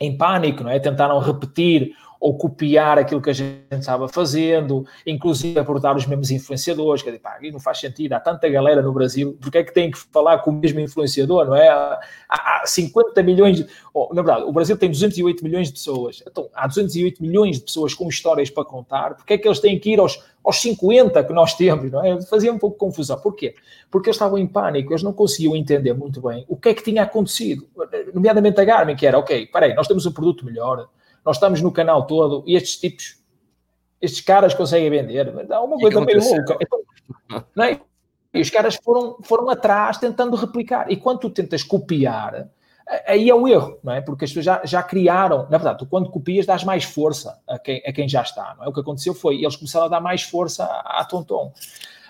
em pânico, não é? Tentaram repetir ou copiar aquilo que a gente estava fazendo, inclusive abordar os mesmos influenciadores, que pá, não faz sentido, há tanta galera no Brasil, porque é que tem que falar com o mesmo influenciador, não é? Há, há 50 milhões, de, oh, na verdade, o Brasil tem 208 milhões de pessoas, então há 208 milhões de pessoas com histórias para contar, porque é que eles têm que ir aos, aos 50 que nós temos, não é? Fazia um pouco de confusão, porquê? Porque eles estavam em pânico, eles não conseguiam entender muito bem o que é que tinha acontecido, nomeadamente a Garmin, que era, ok, peraí, nós temos um produto melhor, nós estamos no canal todo e estes tipos, estes caras conseguem vender. Dá uma coisa meio louca. Não é? E os caras foram, foram atrás tentando replicar. E quando tu tentas copiar, aí é o erro, não é? Porque as pessoas já, já criaram, na verdade, tu quando copias dás mais força a quem, a quem já está, não é? O que aconteceu foi, eles começaram a dar mais força à, à Tonton.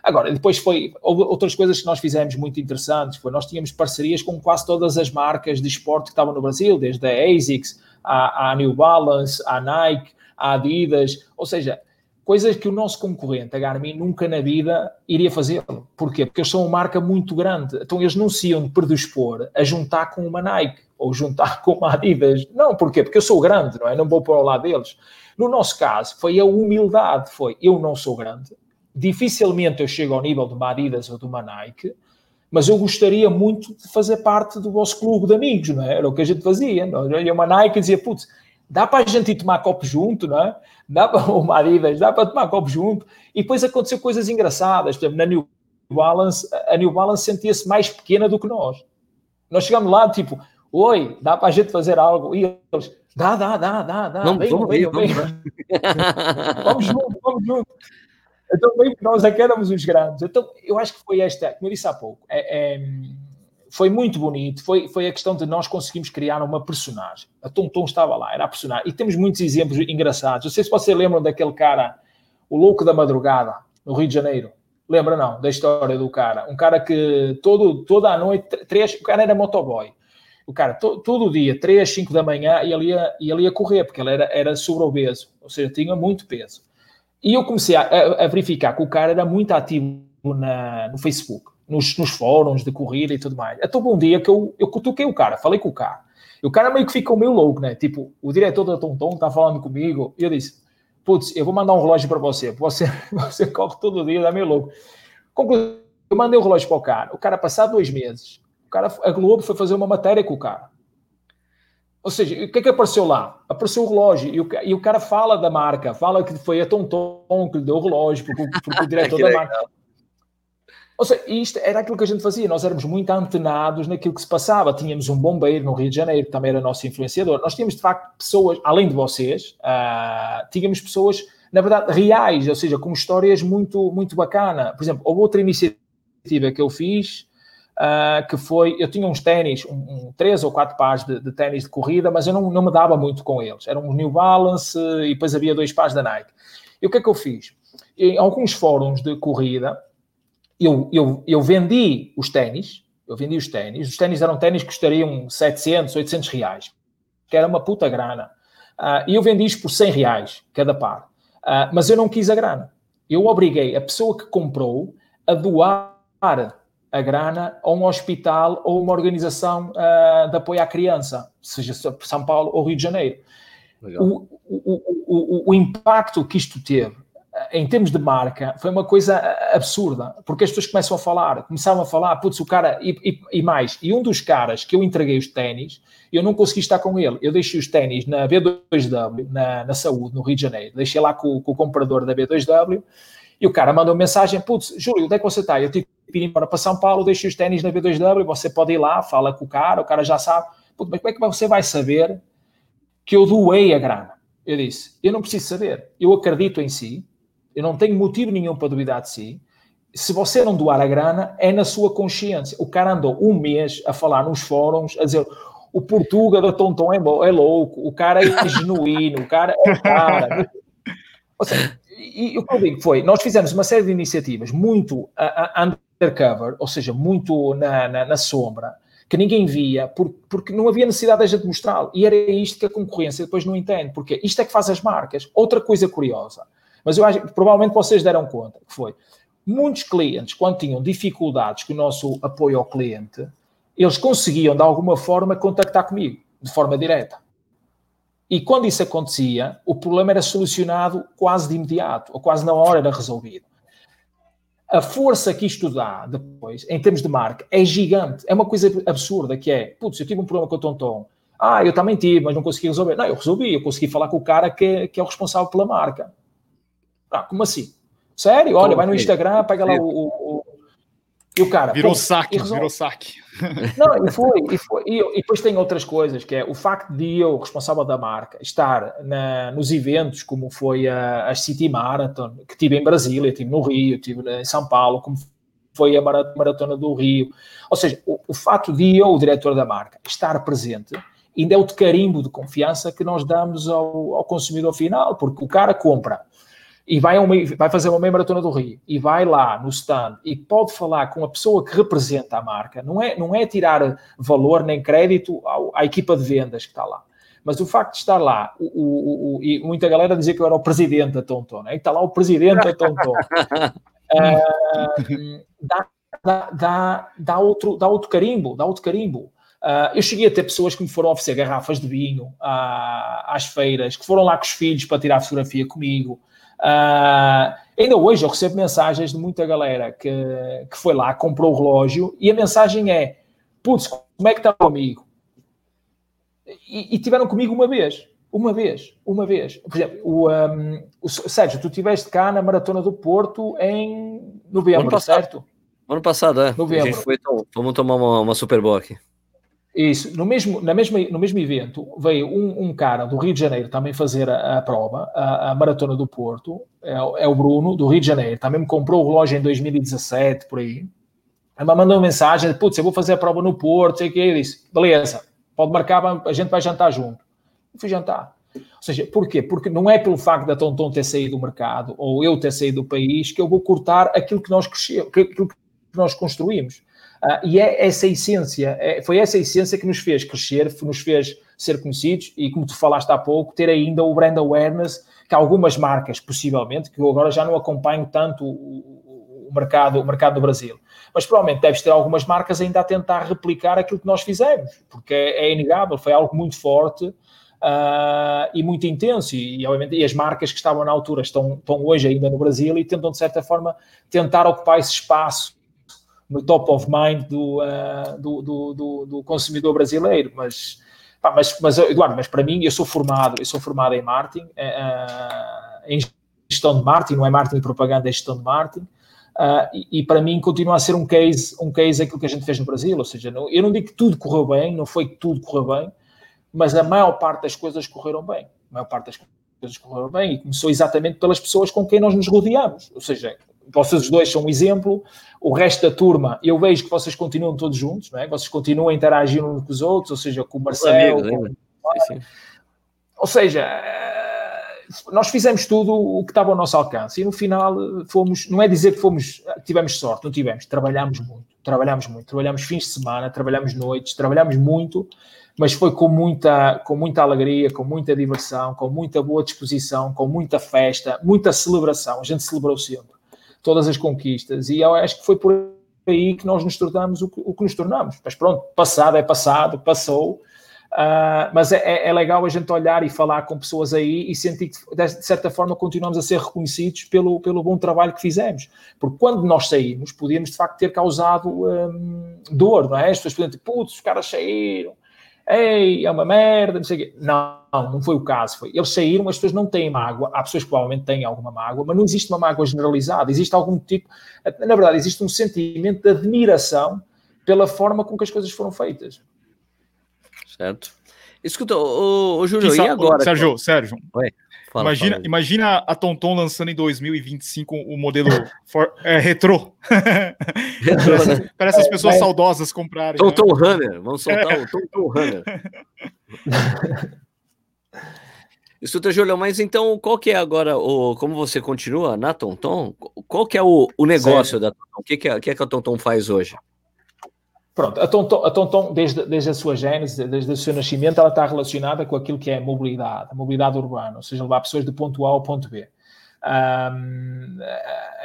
Agora, depois foi, outras coisas que nós fizemos muito interessantes, foi, nós tínhamos parcerias com quase todas as marcas de esporte que estavam no Brasil, desde a ASICS, à, à New Balance, à Nike, à Adidas, ou seja, coisas que o nosso concorrente, a Garmin, nunca na vida iria fazer. Porquê? Porque eles são uma marca muito grande. Então eles não se iam predispor a juntar com uma Nike ou juntar com uma Adidas. Não, porquê? Porque eu sou grande, não é? Não vou para o lado deles. No nosso caso, foi a humildade. Foi, eu não sou grande. Dificilmente eu chego ao nível de uma Adidas ou de uma Nike, mas eu gostaria muito de fazer parte do vosso clube de amigos, não é? Era o que a gente fazia. Não? Eu ia uma Nike e dizia, putz, dá para a gente ir tomar copo junto, não é? Dá para uma Adidas, dá para tomar copo junto. E depois aconteceu coisas engraçadas. Por exemplo, na New Balance, a New Balance sentia-se mais pequena do que nós. Nós chegamos lá, tipo, oi, dá para a gente fazer algo? E eles, dá, dá, dá, dá, dá. Não, vem, vamos, vem, vem. vamos junto, vamos junto. Então, nós é éramos os grandes. Então, eu acho que foi esta, como eu disse há pouco, é, é, foi muito bonito. Foi, foi a questão de nós conseguimos criar uma personagem. A Tom Tom estava lá, era a personagem. E temos muitos exemplos engraçados. Não sei se vocês lembram daquele cara, o louco da madrugada, no Rio de Janeiro. Lembra, não, da história do cara? Um cara que todo, toda a noite, três, o cara era motoboy. O cara, to, todo dia, 3, 5 da manhã, e ele ia, ele ia correr, porque ele era, era sobre-obeso, ou seja, tinha muito peso. E eu comecei a, a, verificar que o cara era muito ativo na, no Facebook, nos, nos, fóruns de corrida e tudo mais. Até um dia que eu, eu cutuquei o cara, falei com o cara. E o cara meio que ficou meio louco, né? Tipo, o diretor da Tonton está falando comigo e eu disse: Putz, eu vou mandar um relógio para você. Você, você corre todo dia, dá meio louco. Conclusão, eu mandei o relógio para o cara, o cara passado dois meses, o cara, a Globo foi fazer uma matéria com o cara. Ou seja, o que é que apareceu lá? Apareceu o relógio e o, e o cara fala da marca, fala que foi a Tonton que lhe deu o relógio, porque, porque o diretor da marca. Ou seja, isto era aquilo que a gente fazia, nós éramos muito antenados naquilo que se passava. Tínhamos um bombeiro no Rio de Janeiro, que também era nosso influenciador. Nós tínhamos, de facto, pessoas, além de vocês, uh, tínhamos pessoas, na verdade, reais, ou seja, com histórias muito, muito bacana. Por exemplo, houve outra iniciativa que eu fiz, uh, que foi, eu tinha uns ténis, um, um, três ou quatro pares de, de ténis de corrida, mas eu não, não me dava muito com eles. Eram um New Balance e depois havia dois pares da Nike. E o que é que eu fiz? Em alguns fóruns de corrida, eu, eu, eu vendi os ténis, eu vendi os ténis, os ténis eram ténis que custariam 700, 800 reais, que era uma puta grana. Uh, e eu vendi isto por 100 reais cada par. Uh, mas eu não quis a grana. Eu obriguei a pessoa que comprou a doar a grana a um hospital ou uma organização uh, de apoio à criança, seja São Paulo ou Rio de Janeiro. O, o, o, o, impacto que isto teve em termos de marca, foi uma coisa absurda, porque as pessoas começam a falar, começavam a falar, putz, o cara, e, e, e, mais, e um dos caras que eu entreguei os ténis, eu não consegui estar com ele, eu deixei os ténis na B2W, na, na Saúde, no Rio de Janeiro, deixei lá com, com o comprador da B2W, e o cara mandou mensagem, putz, Júlio, onde é que você está? Eu tive ir embora para São Paulo, deixei os ténis na B2W, você pode ir lá, fala com o cara, o cara já sabe, putz, mas como é que você vai saber que eu doei a grana? Eu disse, eu não preciso saber, eu acredito em si, eu não tenho motivo nenhum para duvidar de si. Se você não doar a grana, é na sua consciência. O cara andou um mês a falar nos fóruns, a dizer o Portuga da Tonton é, é louco, o cara é genuíno, o cara é cara. Ou seja, e, o que eu digo foi, nós fizemos uma série de iniciativas muito uh, undercover, ou seja, muito na, na, na sombra, que ninguém via, por, porque não havia necessidade da gente mostrar. E era isto que a concorrência depois não entende, porque isto é que faz as marcas. Outra coisa curiosa, mas eu acho que provavelmente vocês deram conta que foi muitos clientes, quando tinham dificuldades com o nosso apoio ao cliente, eles conseguiam de alguma forma contactar comigo, de forma direta. E quando isso acontecia, o problema era solucionado quase de imediato, ou quase na hora era resolvido. A força que isto dá depois, em termos de marca, é gigante. É uma coisa absurda, que é, putz, eu tive um problema com o Tonton. Ah, eu também tive, mas não consegui resolver. Não, eu resolvi, eu consegui falar com o cara que, que é o responsável pela marca. Ah, como assim? Sério? Olha, vai no Instagram, pega lá o, o, o... E o cara. Virou pô, saque, virou saque. Não, e foi, e foi. E, e, depois tem outras coisas, que é o facto de eu, responsável da marca, estar na, nos eventos como foi a, a City Marathon, que tive em Brasília, tive no Rio, tive em São Paulo, como foi a Maratona do Rio. Ou seja, o, o facto de eu, o diretor da marca, estar presente ainda é o de carimbo de confiança que nós damos ao, ao consumidor final, porque o cara compra e vai, uma, vai fazer uma meia maratona do Rio e vai lá no stand e pode falar com a pessoa que representa a marca, não é, não é tirar valor nem crédito ao, à equipa de vendas que está lá. Mas o facto de estar lá, o, o, o, e muita galera dizia que eu era o presidente da Tonton, né? está lá o presidente da Tonton, uh, dá, dá, dá, dá, outro, dá outro carimbo, dá outro carimbo. Uh, eu cheguei a ter pessoas que me foram oferecer garrafas de vinho uh, às feiras, que foram lá com os filhos para tirar fotografia comigo. Uh, ainda hoje eu recebo mensagens de muita galera que, que foi lá, comprou o relógio e a mensagem é: Putz, como é que está o amigo? E, e, tiveram comigo uma vez, uma vez, uma vez. Por exemplo, o, um, o Sérgio, tu estiveste cá na Maratona do Porto em novembro, certo? Ano passado, é. Novembro. A gente foi, vamos tomar uma, uma Super Bowl aqui. Isso, no mesmo, na mesma, no mesmo evento veio um, um cara do Rio de Janeiro também fazer a, a prova, a, a, Maratona do Porto, é, é, o Bruno, do Rio de Janeiro, também me comprou o relógio em 2017, por aí. Ele me mandou uma mensagem, putz, eu vou fazer a prova no Porto, sei o que, ele disse, beleza, pode marcar, a gente vai jantar junto. Eu fui jantar. Ou seja, porquê? Porque não é pelo facto da Tonton ter saído do mercado, ou eu ter saído do país, que eu vou cortar aquilo que nós aquilo que nós construímos. Uh, e é essa essência, é, foi essa essência que nos fez crescer, nos fez ser conhecidos e, como tu falaste há pouco, ter ainda o brand awareness que algumas marcas, possivelmente, que eu agora já não acompanho tanto o, o mercado, o mercado do Brasil, mas provavelmente deves ter algumas marcas ainda a tentar replicar aquilo que nós fizemos, porque é, é inegável, foi algo muito forte. Uh, e muito intenso, e, e, obviamente e as marcas que estavam na altura estão, estão hoje ainda no Brasil e tentam de certa forma tentar ocupar esse espaço no top of mind do, uh, do, do, do, do, consumidor brasileiro. Mas, pá, mas, mas, Eduardo, mas para mim, eu sou formado, eu sou formado em marketing, uh, em gestão de marketing, não é marketing e propaganda, é gestão de marketing. Uh, e, e, para mim continua a ser um case, um case aquilo que a gente fez no Brasil, ou seja, não, eu não digo que tudo correu bem, não foi que tudo correu bem, mas a maior parte das coisas correram bem, a maior parte das coisas correram bem e começou exatamente pelas pessoas com quem nós nos rodeamos, ou seja, vocês dois são um exemplo, o resto da turma, eu vejo que vocês continuam todos juntos, não é? vocês continuam a interagir uns com os outros, ou seja, com o Marcelo, com... ou seja, nós fizemos tudo o que estava ao nosso alcance e no final fomos, não é dizer que fomos, tivemos sorte, não tivemos, trabalhámos muito, trabalhámos muito, trabalhámos fins de semana, trabalhámos noites, trabalhámos muito, mas foi com muita, com muita alegria, com muita diversão, com muita boa disposição, com muita festa, muita celebração, a gente celebrou sempre todas as conquistas e eu acho que foi por aí que nós nos tornamos o que, o que nos tornamos, mas pronto, passado é passado, passou, Uh, mas é, é, é, legal a gente olhar e falar com pessoas aí e sentir que, de certa forma, continuamos a ser reconhecidos pelo, pelo bom trabalho que fizemos. Porque quando nós saímos, podíamos, de facto, ter causado um, dor, não é? As pessoas podiam dizer, putz, os caras saíram, ei, é uma merda, não sei o quê. Não, não foi o caso. Foi. Eles saíram, as pessoas não têm mágoa. Há pessoas que provavelmente têm alguma mágoa, mas não existe uma mágoa generalizada. Existe algum tipo... Na verdade, existe um sentimento de admiração pela forma com que as coisas foram feitas certo? Escuta, ô, ô Júlio, e agora? Sérgio, Sérgio. Oi, fala, imagina, fala imagina a Tonton lançando em 2025 o modelo for, é, retrô. retrô né? Para essas pessoas é, saudosas comprarem. Tonton né? Runner, vamos soltar é. o Tonton Runner. Escuta, Júlio, mas então qual que é agora, o, como você continua na Tonton, qual que é o, o negócio da Tonton? O que, que, é, que, é que a Tonton faz hoje? Pronto, a Tonton, a Tonton desde, desde a sua gênese, desde o seu nascimento, ela está relacionada com aquilo que é mobilidade, a mobilidade urbana, ou seja, levar pessoas do ponto A ao ponto B. Um,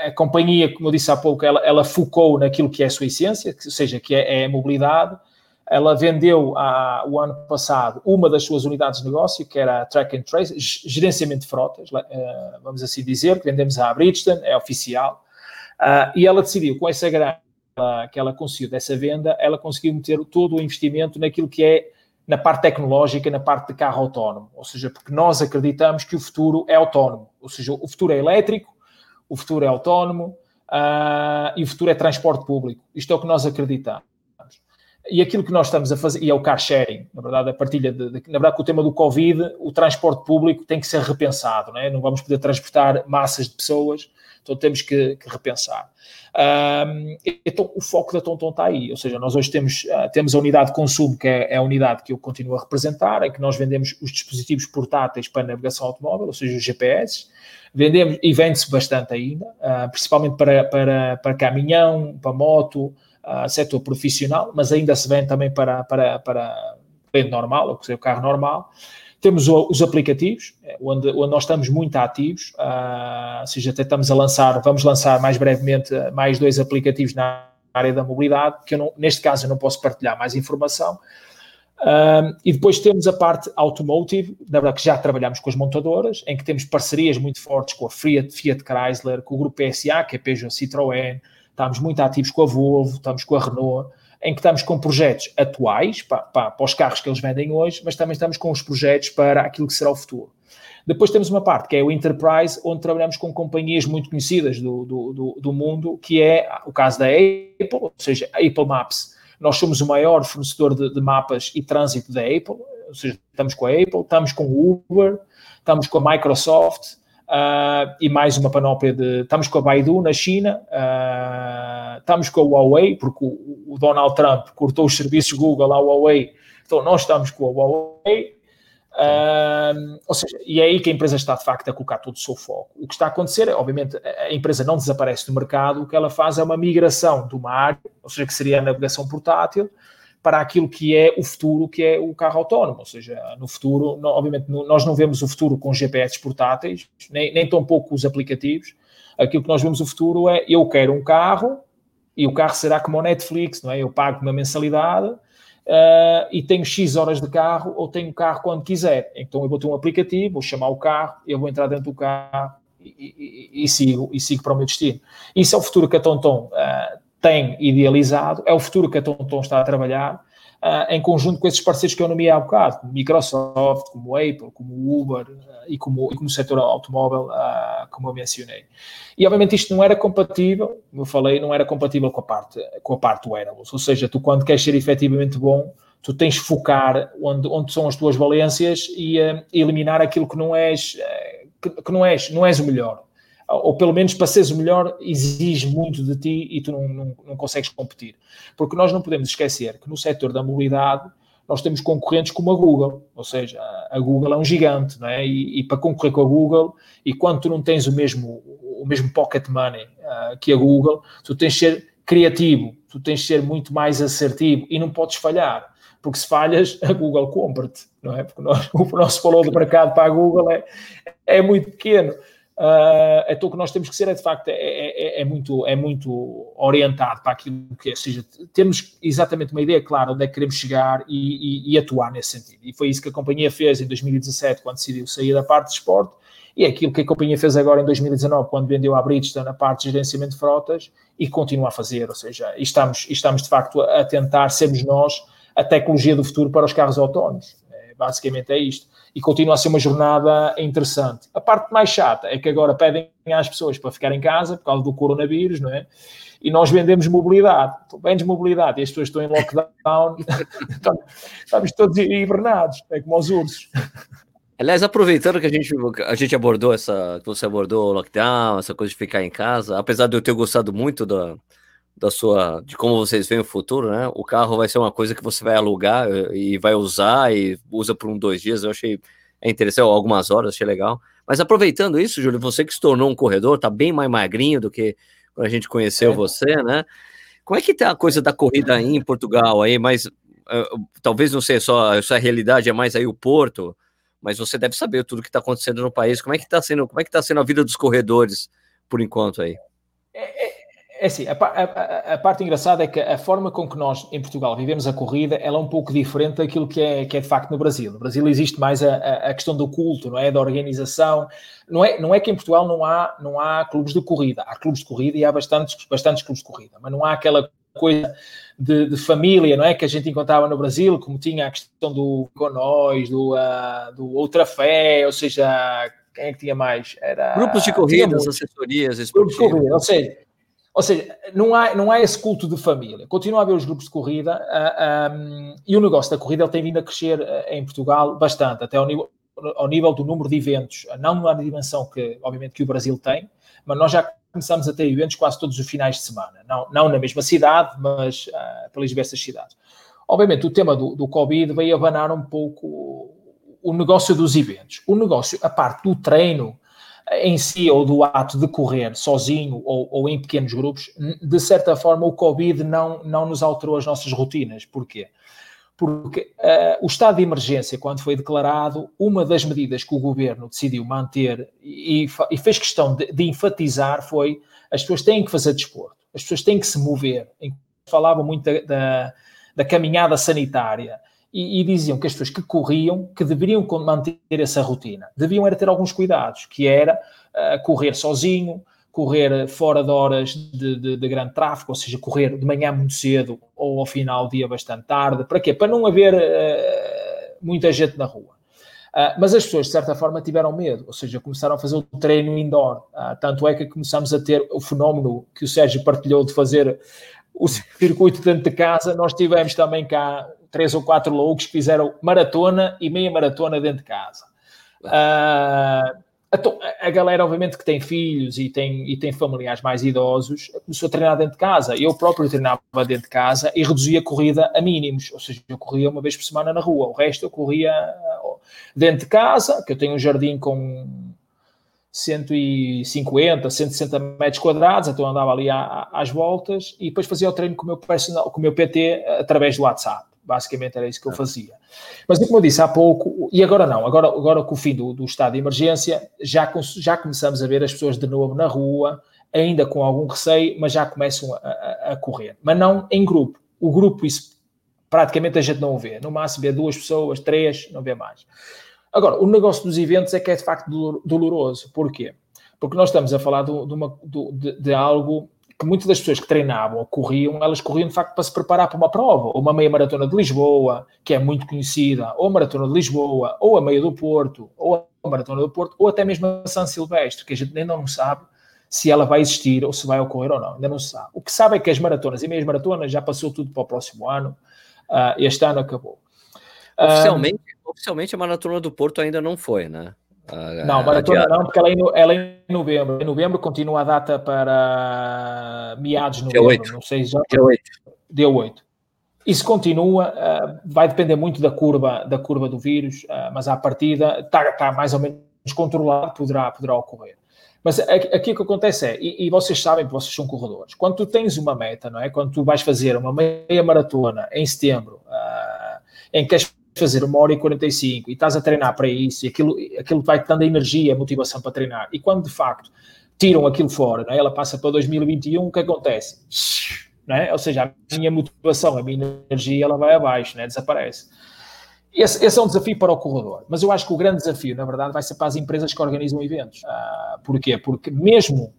a companhia, como eu disse há pouco, ela, ela focou naquilo que é a sua essência, ou seja, que é, é a mobilidade. Ela vendeu há, o ano passado uma das suas unidades de negócio, que era a Track and Trace, gerenciamento de frotas, uh, vamos assim dizer, que vendemos à Bridgestone, é oficial. Uh, e ela decidiu, com essa grande que ela conseguiu dessa venda, ela conseguiu meter todo o investimento naquilo que é na parte tecnológica, na parte de carro autónomo. Ou seja, porque nós acreditamos que o futuro é autónomo. Ou seja, o futuro é elétrico, o futuro é autónomo uh, e o futuro é transporte público. Isto é o que nós acreditamos. E aquilo que nós estamos a fazer, e é o car sharing, na verdade, a partilha de, de na verdade, com o tema do Covid, o transporte público tem que ser repensado, não é? Não vamos poder transportar massas de pessoas, então temos que, que repensar. Um, então, o foco da Tonton está aí, ou seja, nós hoje temos, uh, temos a unidade de consumo, que é, é, a unidade que eu continuo a representar, em que nós vendemos os dispositivos portáteis para navegação automóvel, ou seja, os GPS, vendemos e vende-se bastante ainda, uh, principalmente para, para, para caminhão, para moto, setor profissional, mas ainda se vende também para, para, para vende normal, ou seja, o carro normal. Temos os aplicativos, eh, onde, onde nós estamos muito ativos, uh, ou seja, até estamos a lançar, vamos lançar mais brevemente eh, mais dois aplicativos na área da mobilidade, que eu não, neste caso eu não posso partilhar mais informação. Uh, e depois temos a parte automotive, na verdade que já trabalhamos com as montadoras, em que temos parcerias muito fortes com a Fiat, Fiat Chrysler, com o grupo PSA, que é Peugeot Citroën, estamos muito ativos com a Volvo, estamos com a Renault, em que estamos com projetos atuais para, para, para, os carros que eles vendem hoje, mas também estamos com os projetos para aquilo que será o futuro. Depois temos uma parte que é o Enterprise, onde trabalhamos com companhias muito conhecidas do, do, do, do mundo, que é o caso da Apple, ou seja, a Apple Maps. Nós somos o maior fornecedor de, de mapas e trânsito da Apple, ou seja, estamos com a Apple, estamos com o Uber, estamos com a Microsoft, Uh, e mais uma panóplia de. Estamos com a Baidu na China, uh, estamos com a Huawei, porque o, o, Donald Trump cortou os serviços Google à Huawei, então nós estamos com a Huawei. Uh, ou seja, e é aí que a empresa está de facto a colocar todo o seu foco. O que está a acontecer é, obviamente, a empresa não desaparece do mercado, o que ela faz é uma migração de uma área, ou seja, que seria a navegação portátil, para aquilo que é o futuro, que é o carro autónomo. Ou seja, no futuro, obviamente, nós não vemos o futuro com GPS portáteis, nem, nem tão pouco os aplicativos. Aquilo que nós vemos o futuro é eu quero um carro e o carro será como o Netflix, não é? Eu pago uma mensalidade uh, e tenho X horas de carro ou tenho carro quando quiser. Então eu vou ter um aplicativo, vou chamar o carro, eu vou entrar dentro do carro e, e, e, sigo, e sigo para o meu destino. Isso é o futuro que a TomTom uh, tem idealizado, é o futuro que a TomTom está a trabalhar, uh, em conjunto com esses parceiros que eu nomeei há bocado, como Microsoft, como Apple, como Uber uh, e, como, e como setor automóvel, uh, como eu mencionei. E obviamente isto não era compatível, como eu falei, não era compatível com a parte, com a parte ou seja, tu quando queres ser efetivamente bom, tu tens de focar onde, onde são as tuas valências e eliminar aquilo que não és, que, que não és, não és o melhor ou pelo menos para seres o melhor, exige muito de ti e tu não, não, não, consegues competir. Porque nós não podemos esquecer que no setor da mobilidade nós temos concorrentes como a Google, ou seja, a Google é um gigante, não é? E, e para concorrer com a Google, e quando tu não tens o mesmo, o mesmo pocket money uh, que a Google, tu tens de ser criativo, tu tens de ser muito mais assertivo e não podes falhar porque se falhas, a Google compra-te, não é? Porque nós, o nosso valor do mercado para a Google é, é muito pequeno. Uh, então o que nós temos que ser é de facto é, é, é, é, muito, é muito orientado para aquilo que é, ou seja, temos exatamente uma ideia clara onde é que queremos chegar e, e, e, atuar nesse sentido. E foi isso que a companhia fez em 2017 quando decidiu sair da parte de esporte e é aquilo que a companhia fez agora em 2019 quando vendeu a Bridgestone a parte de gerenciamento de frotas e continua a fazer, ou seja, estamos, estamos de facto a tentar sermos nós a tecnologia do futuro para os carros autónomos. É, basicamente é isto e continua a ser uma jornada interessante. A parte mais chata é que agora pedem às pessoas para ficar em casa por causa do coronavírus, não é? E nós vendemos mobilidade. Vendes mobilidade e as pessoas estão em lockdown, estamos todos hibernados, é como os ursos. Aliás, aproveitando que a gente, a gente abordou essa, que você abordou o lockdown, essa coisa de ficar em casa, apesar de eu ter gostado muito da, da sua, de como vocês veem o futuro, né? O carro vai ser uma coisa que você vai alugar eh, e vai usar e usa por um, dois dias. Eu achei é interessante, algumas horas, achei legal. Mas aproveitando isso, Júlio, você que se tornou um corredor, tá bem mais magrinho do que quando a gente conheceu é. você, né? Como é que tá a coisa da corrida aí em Portugal aí? Mas uh, talvez não seja só a realidade, é mais aí o Porto, mas você deve saber tudo que está acontecendo no país. Como é que está sendo? Como é que tá sendo a vida dos corredores por enquanto aí? É, é é assim, a, a, a, parte engraçada é que a forma com que nós, em Portugal, vivemos a corrida, ela é um pouco diferente daquilo que é, que é de facto no Brasil. No Brasil existe mais a, a, questão do culto, não é? Da organização. Não é, não é que em Portugal não há, não há clubes de corrida. Há clubes de corrida e há bastantes, bastantes clubes de corrida, mas não há aquela coisa de, de família, não é? Que a gente encontrava no Brasil, como tinha a questão do Conóis, do, uh, do Outra Fé, ou seja, quem é que tinha mais? Era, Grupos de corridas, assessorias esportivas. Grupos de corrida, ou seja ou seja, não há, não há esse culto de família. Continua a haver os grupos de corrida uh, ah, um, e o negócio da corrida ele tem vindo a crescer uh, em Portugal bastante, até ao nível, ao nível do número de eventos, não na dimensão que, obviamente, que o Brasil tem, mas nós já começamos a ter eventos quase todos os finais de semana. Não, não na mesma cidade, mas uh, pelas diversas cidades. Obviamente, o tema do, do Covid veio abanar um pouco o negócio dos eventos. O negócio, a parte do treino, em si ou do ato de correr sozinho ou, ou, em pequenos grupos, de certa forma o Covid não, não nos alterou as nossas rotinas. Porquê? Porque uh, o estado de emergência, quando foi declarado, uma das medidas que o governo decidiu manter e, e fez questão de, de, enfatizar foi as pessoas têm que fazer desporto, as pessoas têm que se mover. Falava muito da, da, da caminhada sanitária e, e, diziam que as pessoas que corriam, que deveriam manter essa rotina, deviam era ter alguns cuidados, que era uh, correr sozinho, correr fora de horas de, de, de, grande tráfego, ou seja, correr de manhã muito cedo ou ao final do dia bastante tarde. Para quê? Para não haver uh, muita gente na rua. Uh, mas as pessoas, de certa forma, tiveram medo, ou seja, começaram a fazer o treino indoor. Uh, tanto é que começamos a ter o fenómeno que o Sérgio partilhou de fazer o circuito dentro de casa. Nós tivemos também cá três ou quatro loucos que fizeram maratona e meia maratona dentro de casa. Uh, a, a galera, obviamente, que tem filhos e tem, e tem familiares mais idosos, começou a treinar dentro de casa. Eu próprio treinava dentro de casa e reduzia a corrida a mínimos, ou seja, eu corria uma vez por semana na rua. O resto eu corria dentro de casa, que eu tenho um jardim com 150, 160 metros quadrados, então andava ali às voltas e depois fazia o treino com o meu personal, com o meu PT através do WhatsApp. Basicamente era isso que eu fazia. Mas como eu disse há pouco, e agora não, agora, agora com o fim do, do estado de emergência, já, já começamos a ver as pessoas de novo na rua, ainda com algum receio, mas já começam a, a, a correr. Mas não em grupo. O grupo, isso praticamente a gente não vê. No máximo vê duas pessoas, três, não vê mais. Agora, o negócio dos eventos é que é de facto doloroso. Porquê? Porque nós estamos a falar de, uma, de, de algo que muitas das pessoas que treinavam ou corriam, elas corriam de facto para se preparar para uma prova, ou uma meia maratona de Lisboa, que é muito conhecida, ou a maratona de Lisboa, ou a meia do Porto, ou a maratona do Porto, ou até mesmo a São Silvestre, que a gente ainda não sabe se ela vai existir ou se vai ocorrer ou não, ainda não se sabe. O que sabe é que as maratonas e meias maratonas já passou tudo para o próximo ano, uh, este ano acabou. Oficialmente, um, oficialmente a maratona do Porto ainda não foi, né? Uh, não, maratona não, porque ela é, no, ela é em novembro. Em novembro continua a data para meados de novembro, 8. não sei já. Dia 8. Dia 8. Isso continua, uh, vai depender muito da curva, da curva do vírus, uh, mas à partida está tá mais ou menos controlado, poderá, poderá ocorrer. Mas aqui o que acontece é, e, e, vocês sabem que vocês são corredores, quando tu tens uma meta, não é? Quando tu vais fazer uma meia maratona em setembro, em que as fazer uma hora e 45 e estás a treinar para isso e aquilo, aquilo vai-te dando energia, motivação para treinar. E quando de facto tiram aquilo fora, é? ela passa para 2021, o que acontece? É? Ou seja, a minha motivação, a minha energia, ela vai abaixo, é? desaparece. Esse, esse, é um desafio para o corredor, mas eu acho que o grande desafio, na verdade, vai ser para as empresas que organizam eventos. Uh, porquê? Porque mesmo,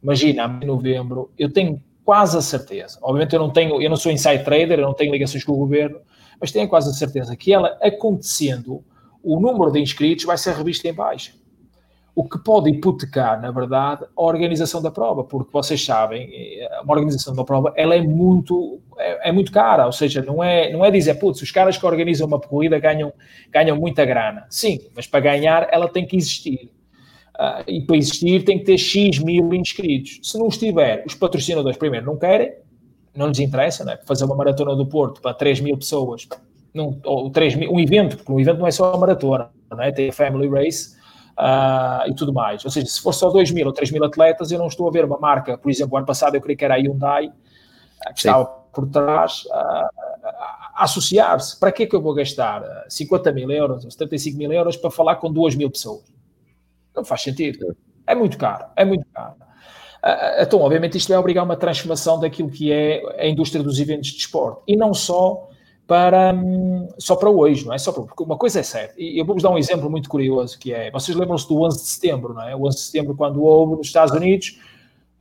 imagina, em novembro, eu tenho quase a certeza, obviamente eu não tenho, eu não sou inside trader, eu não tenho ligações com o governo, mas tenho quase a certeza que ela acontecendo, o número de inscritos vai ser revisto em baixa. O que pode hipotecar, na verdade, a organização da prova, porque vocês sabem, eh, uma organização da prova, ela é muito, é, é muito cara, ou seja, não é, não é dizer, putz, os caras que organizam uma corrida ganham, ganham muita grana. Sim, mas para ganhar ela tem que existir. Uh, e para existir tem que ter X mil inscritos. Se não estiver, os patrocinadores primeiro não querem, não lhes interessa, não é? Fazer uma maratona do Porto para 3 mil pessoas, num, ou 3 mil, um evento, porque um evento não é só a maratona, não é? Tem a Family Race uh, e tudo mais. Ou seja, se for só 2 mil ou 3 mil atletas, eu não estou a ver uma marca, por exemplo, ano passado eu creio que era a Hyundai, que Sim. estava por trás uh, a associar-se. Para que é que eu vou gastar 50 mil euros ou 75 mil euros para falar com 2 mil pessoas? Não faz sentido. É muito caro, é muito. Ah, então, obviamente, isto vai obrigar uma transformação daquilo que é a indústria dos eventos de esporte. E não só para, hum, só para hoje, não é? Só para, porque uma coisa é certa. E eu vou-vos dar um exemplo muito curioso, que é, vocês lembram-se do 11 de setembro, não é? O 11 de setembro, quando houve nos Estados Unidos,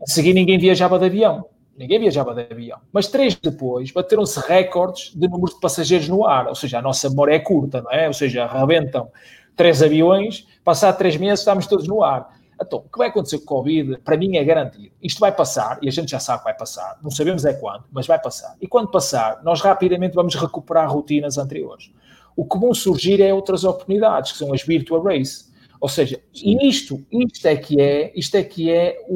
a seguir ninguém viajava de avião. Ninguém viajava de avião. Mas três depois bateram-se recordes de número de passageiros no ar. Ou seja, a nossa memória é curta, não é? Ou seja, arrebentam três aviões, passar três meses estamos todos no ar. Então, o que vai acontecer com o Covid, para mim, é garantido. Isto vai passar, e a gente já sabe que vai passar, não sabemos é quando, mas vai passar. E quando passar, nós rapidamente vamos recuperar rotinas anteriores. O que vão surgir é outras oportunidades, que são as virtual race. Ou seja, e isto, isto é que é, isto é que é o,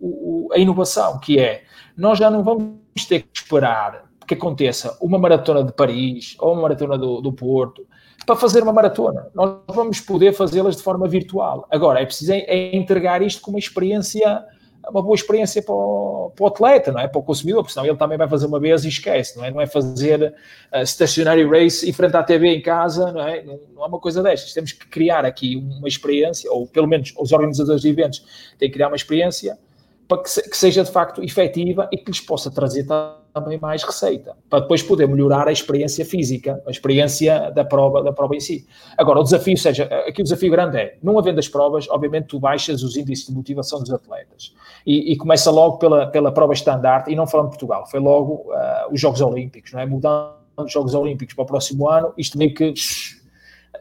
o, o, a inovação, que é, nós já não vamos ter que esperar que aconteça uma maratona de Paris ou uma maratona do, do Porto para fazer uma maratona. Nós vamos poder fazê-las de forma virtual. Agora, é preciso é entregar isto como uma experiência, uma boa experiência para o, para o, atleta, não é? Para o consumidor, porque senão ele também vai fazer uma vez e esquece, não é? Não é fazer uh, stationary race e frente à TV em casa, não é? Não, não é uma coisa destas. Temos que criar aqui uma experiência, ou pelo menos os organizadores de eventos têm que criar uma experiência para que, se, que seja de facto efetiva e que lhes possa trazer também mais receita, para depois poder melhorar a experiência física, a experiência da prova, da prova em si. Agora, o desafio, seja, aqui o desafio grande é, não havendo as provas, obviamente tu baixas os índices de motivação dos atletas e, e começa logo pela, pela prova standard, e não falando de Portugal, foi logo uh, os Jogos Olímpicos, não é? Mudando os Jogos Olímpicos para o próximo ano, isto meio que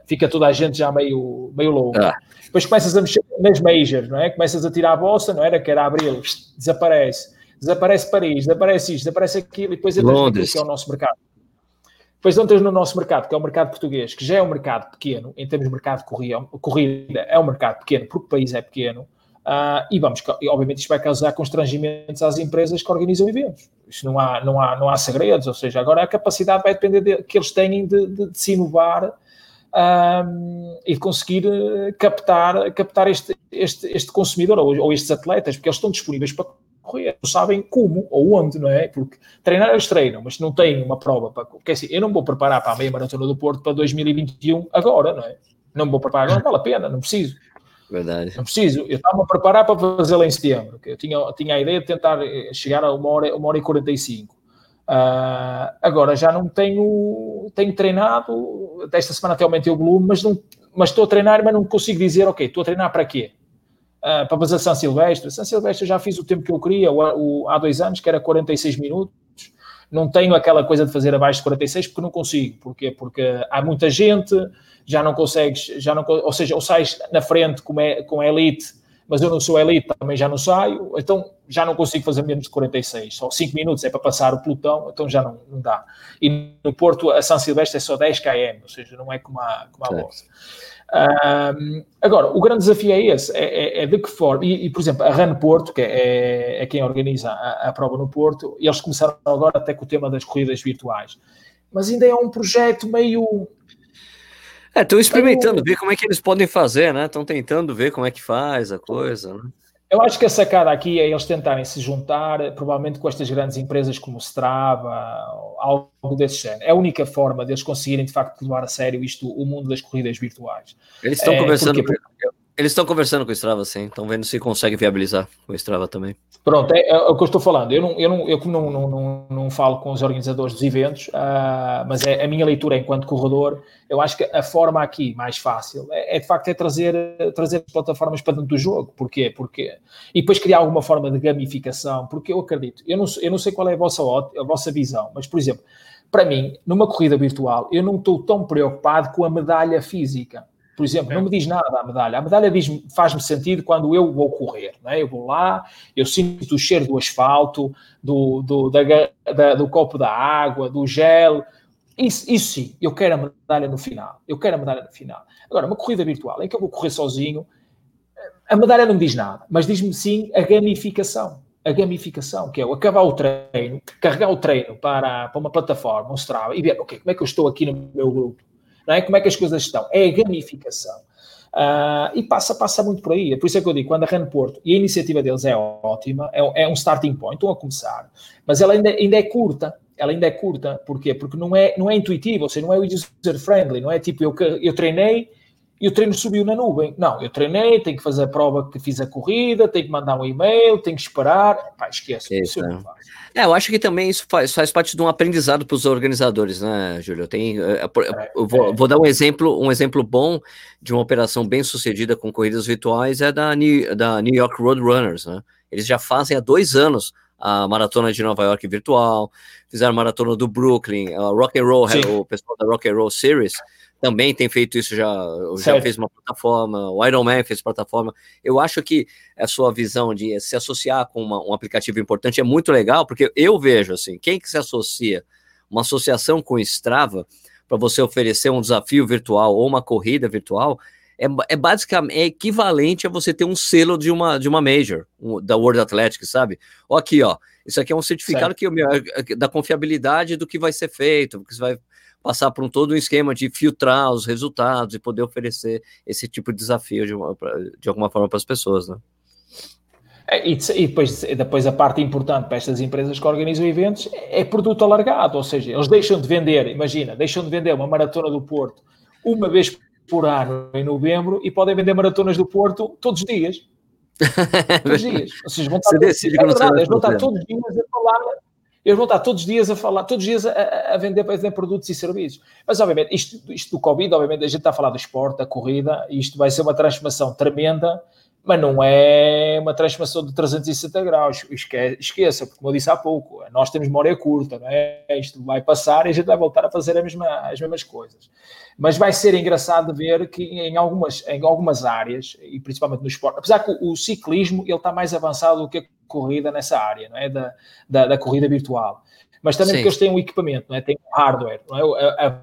fica toda a gente já meio, meio louco. Ah. Depois começas a mexer nas majors, não é? Começas a tirar a bolsa, não era? Que era abril, desaparece. Desaparece Paris, desaparece isto, desaparece aquilo, e depois entras Londres. que é o nosso mercado. Depois entras no nosso mercado, que é o mercado português, que já é um mercado pequeno, em termos de mercado de corrida, é um mercado pequeno, porque o país é pequeno, uh, e vamos, obviamente isto vai causar constrangimentos às empresas que organizam eventos. Isto não há, não há, não há segredos, ou seja, agora a capacidade vai depender de, que eles tenham de, de, de se inovar um, e de conseguir eh, captar, captar este, este, este consumidor ou, ou, estes atletas, porque eles estão disponíveis para correr, não sabem como ou onde, não é? Porque treinar eles treinam, mas não têm uma prova para. Porque assim, eu não vou preparar para a meia maratona do Porto para 2021 agora, não é? Não me vou preparar, não vale a pena, não preciso. Verdade. Não preciso. Eu estava a preparar para fazê-la em setembro. Eu tinha, tinha a ideia de tentar eh, chegar a uma hora, uma hora e 45. Uh, agora já não tenho, tenho treinado, desta semana até aumentei o volume, mas, não, mas estou a treinar, mas não consigo dizer, ok, estou a treinar para quê? Uh, para fazer São Silvestre. São Silvestre já fiz o tempo que eu queria, o, o, há dois anos, que era 46 minutos. Não tenho aquela coisa de fazer abaixo de 46 porque não consigo. Porquê? Porque há muita gente, já não consegues, já não, ou seja, ou sais na frente com, é, com a elite, mas eu não sou elite, também já não saio, então já não consigo fazer menos de 46. Só 5 minutos é para passar o pelotão, então já não, não dá. E no Porto, a São Silvestre é só 10 km, ou seja, não é como a, como a bolsa. Um, agora, o grande desafio é esse, é, é, é de que forma, e, e, por exemplo, a RAN Porto, que é, é quem organiza a, a, prova no Porto, e eles começaram agora até com o tema das corridas virtuais, mas ainda é um projeto meio... É, estão experimentando, meio... ver como é que eles podem fazer, né? Estão tentando ver como é que faz a coisa, né? Eu acho que a sacada aqui é eles tentarem se juntar, provavelmente com estas grandes empresas como Strava, algo desse género. É a única forma deles conseguirem, de facto, levar a sério isto, o mundo das corridas virtuais. Eles estão é, conversando. Porque, eles estão conversando com o Strava, sim. Estão vendo se consegue viabilizar o Strava também. Pronto, é, é, o que eu estou falando. Eu não, eu não, eu não, não, não, não falo com os organizadores dos eventos, uh, mas é a minha leitura enquanto corredor. Eu acho que a forma aqui mais fácil é, é de facto é trazer, trazer plataformas para dentro do jogo. Porquê? Porque, e depois criar alguma forma de gamificação. Porque eu acredito, eu não, eu não sei qual é a vossa, a vossa visão, mas por exemplo, para mim, numa corrida virtual, eu não estou tão preocupado com a medalha física. Por exemplo, não me diz nada a medalha. A medalha faz-me sentido quando eu vou correr. É? Eu vou lá, eu sinto o cheiro do asfalto, do, do, da, da, do copo da água, do gel. Isso, isso sim, eu quero a medalha no final. Eu quero a medalha no final. Agora, uma corrida virtual em que eu vou correr sozinho, a medalha não me diz nada, mas diz-me sim a gamificação. A gamificação, que é o acabar o treino, carregar o treino para, para uma plataforma, mostrar e ver, ok, como é que eu estou aqui no meu grupo? É? Como é que as coisas estão? É a gamificação. Uh, e passa, passa muito por aí. É por isso é que eu digo, quando a Ren Porto, e a iniciativa deles é ótima, é, é, um starting point, estão a começar, mas ela ainda, ainda é curta. Ela ainda é curta. Porquê? Porque não é, não é intuitivo, ou seja, não é user-friendly, não é tipo, eu, eu treinei e o treino subiu na nuvem. Não, eu treinei, tenho que fazer a prova que fiz a corrida, tenho que mandar um e-mail, tenho que esperar. Pá, esquece. Isso, é. é, eu acho que também isso faz, faz parte de um aprendizado para os organizadores, né, Júlio? Tem, eh, é, eu vou, é. vou, dar um exemplo, um exemplo bom de uma operação bem sucedida com corridas virtuais é da New, da New York Road Runners, né? Eles já fazem há dois anos a maratona de Nova York virtual, fizeram a maratona do Brooklyn, a Rock and Roll, o pessoal da Rock and Roll Series também tem feito isso já, já fez uma plataforma, o Iron Man fez plataforma. Eu acho que a sua visão de se associar com uma, um aplicativo importante é muito legal, porque eu vejo assim, quem que se associa, uma associação com o Strava, para você oferecer um desafio virtual ou uma corrida virtual, é, é basicamente é equivalente a você ter um selo de uma, de uma major, um, da World Athletics, sabe? Ó, aqui, ó, isso aqui é um certificado que, da confiabilidade do que vai ser feito, que você vai passar por um, todo um esquema de filtrar os resultados e poder oferecer esse tipo de desafio de, uma, de alguma forma para as pessoas, né? É, e, depois, depois a parte importante para estas empresas que organizam eventos é produto alargado, ou seja, eles deixam de vender, imagina, deixam de vender uma maratona do Porto uma vez por ano em novembro e podem vender maratonas do Porto todos os dias. todos os dias. Ou seja, vão estar, todos, é verdade, vão estar todos os dias a falar eles vão estar todos os dias a falar, todos os dias a, a vender, a vender produtos e serviços. Mas, obviamente, isto, isto do Covid, obviamente, a gente está a falar do esporte, da corrida, e isto vai ser uma transformação tremenda, mas não é uma transformação de 360 graus. Esqueça, porque como eu disse há pouco, nós temos memória curta, é? Isto vai passar e a gente vai voltar a fazer a mesma, as mesmas coisas. Mas vai ser engraçado ver que em algumas, em algumas áreas, e principalmente no esporte, apesar que o, o ciclismo ele está mais avançado do que a corrida nessa área, não é? Da, da, da corrida virtual. Mas também Sim. porque eles têm um equipamento, não é? Têm um hardware, não é? A, a,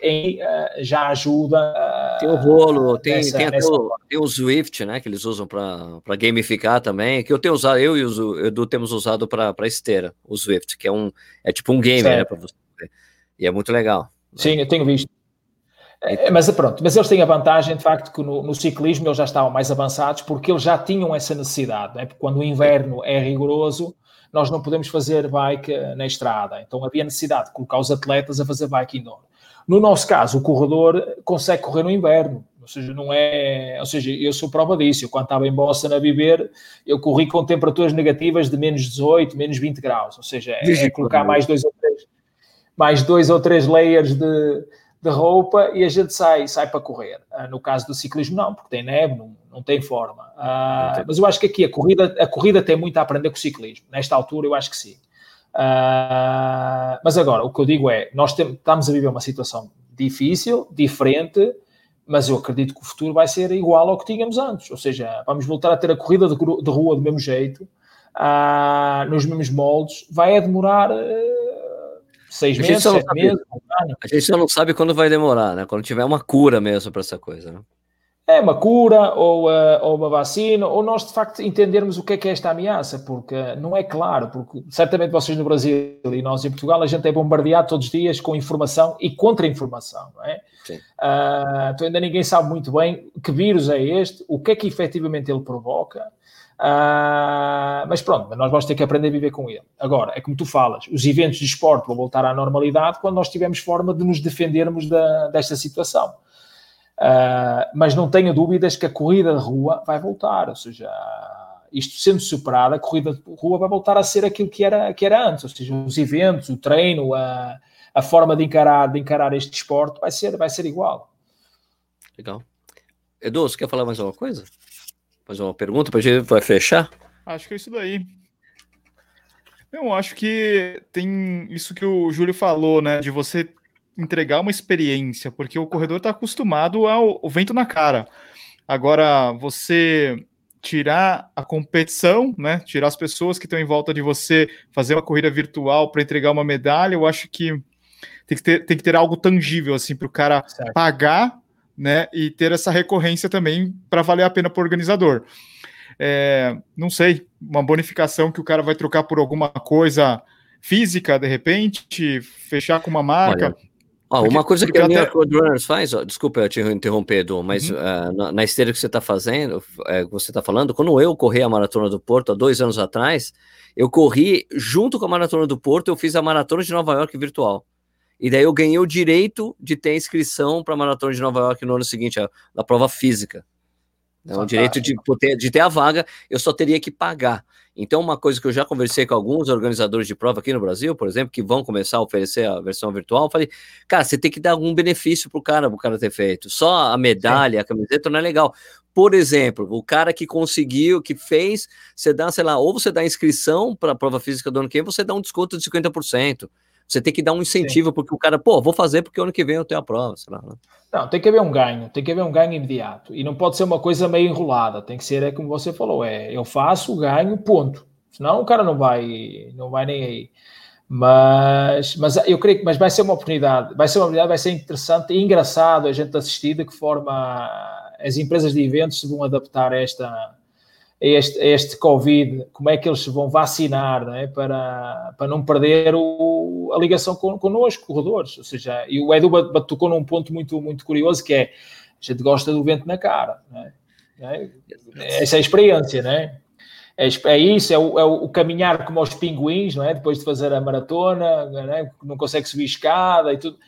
em, uh, já ajuda. Uh, tem o rolo, tem, nessa, tem, nessa... O, tem o Swift, né? Que eles usam para gamificar também. Que eu tenho usado, eu e o Edu temos usado para esteira, o Swift, que é um é tipo um game, né? Para você. E é muito legal. Sim, eu tenho visto. É, mas pronto, mas eles têm a vantagem, de facto, que no, no, ciclismo eles já estavam mais avançados porque eles já tinham essa necessidade, né? porque quando o inverno é rigoroso, nós não podemos fazer bike na estrada. Então havia necessidade de colocar os atletas a fazer bike indoor. No nosso caso, o corredor consegue correr no inverno, ou seja, não é, ou seja, eu sou prova disso. Eu, quando estava em Boston a viver, eu corri com temperaturas negativas de menos 18, menos 20 graus, ou seja, é, é colocar mais dois ou três, mais dois ou três layers de de roupa e a gente sai, sai para correr. Uh, no caso do ciclismo, não, porque tem neve, não, não tem forma. Uh, mas eu acho que aqui a corrida, a corrida tem muito a aprender com o ciclismo. Nesta altura, eu acho que sim. Uh, mas agora, o que eu digo é: nós temos, estamos a viver uma situação difícil, diferente, mas eu acredito que o futuro vai ser igual ao que tínhamos antes. Ou seja, vamos voltar a ter a corrida de, de rua do mesmo jeito, nos mesmos moldes. Vai demorar seis a meses, sete meses. A gente só não sabe quando vai demorar, né? Quando tiver uma cura mesmo para essa coisa, né? É uma cura ou, uh, ou uma vacina, ou nós de facto entendermos o que é que é esta ameaça, porque não é claro, porque certamente vocês no Brasil e nós em Portugal, a gente é bombardeado todos os dias com informação e contra-informação, não é? Sim. Uh, então ainda ninguém sabe muito bem que vírus é este, o que é que efetivamente ele provoca, Uh, mas pronto, nós vamos ter que aprender a viver com ele. Agora, é como tu falas, os eventos de esporte vão voltar à normalidade quando nós tivermos forma de nos defendermos da, desta situação. Uh, mas não tenho dúvidas que a corrida de rua vai voltar, ou seja, isto sendo superado, a corrida de rua vai voltar a ser aquilo que era, que era antes, ou seja, os eventos, o treino, a, a forma de encarar, de encarar este esporte vai ser, vai ser igual. Legal. Edu, você quer falar mais alguma coisa? Mais uma pergunta para a gente vai fechar? Acho que é isso daí. Eu acho que tem isso que o Júlio falou, né? De você entregar uma experiência, porque o corredor está acostumado ao, ao vento na cara. Agora, você tirar a competição, né? Tirar as pessoas que estão em volta de você, fazer uma corrida virtual para entregar uma medalha, eu acho que tem que ter, tem que ter algo tangível assim para o cara certo. pagar né? E ter essa recorrência também para valer a pena para o organizador. É, não sei, uma bonificação que o cara vai trocar por alguma coisa física, de repente, fechar com uma marca. Olha, ó, porque, uma coisa que a minha Roadrunners faz, ó, desculpa eu te interromper, Edu, mas uhum. uh, na, na, esteira que você está fazendo, é, você está falando, quando eu corri a Maratona do Porto há dois anos atrás, eu corri junto com a Maratona do Porto, eu fiz a Maratona de Nova York virtual. E daí eu ganhei o direito de ter inscrição para a Maratona de Nova York no ano seguinte, a, a prova física. Então, o direito de, ter, de ter a vaga, eu só teria que pagar. Então, uma coisa que eu já conversei com alguns organizadores de prova aqui no Brasil, por exemplo, que vão começar a oferecer a versão virtual, eu falei, cara, você tem que dar algum benefício pro cara, pro cara ter feito. Só a medalha, Sim. a camiseta não é legal. Por exemplo, o cara que conseguiu, que fez, você dá, sei lá, ou você dá inscrição para a prova física do ano que vem, você dá um desconto de 50%. Você tem que dar um incentivo, Sim. porque o cara, pô, vou fazer porque ano que vem eu tenho a prova. Sei lá, né? Não, tem que haver um ganho, tem que haver um ganho imediato. E não pode ser uma coisa meio enrolada, tem que ser, é como você falou, é eu faço, ganho, ponto. Senão o cara não vai, não vai nem aí. Mas, mas eu creio que mas vai ser uma oportunidade, vai ser uma oportunidade, vai ser interessante e engraçado a gente assistir de que forma as empresas de eventos se vão adaptar a esta, este, este Covid, como é que eles se vão vacinar não é? para, para não perder o, a ligação con, connosco, corredores. Ou seja, e o Edu tocou num ponto muito, muito curioso que é a gente gosta do vento na cara. Não é? É? Essa é a experiência, não é? É, é isso, é o, é o, caminhar como aos pinguins, não é? Depois de fazer a maratona, não, é? não consegue subir escada e tudo.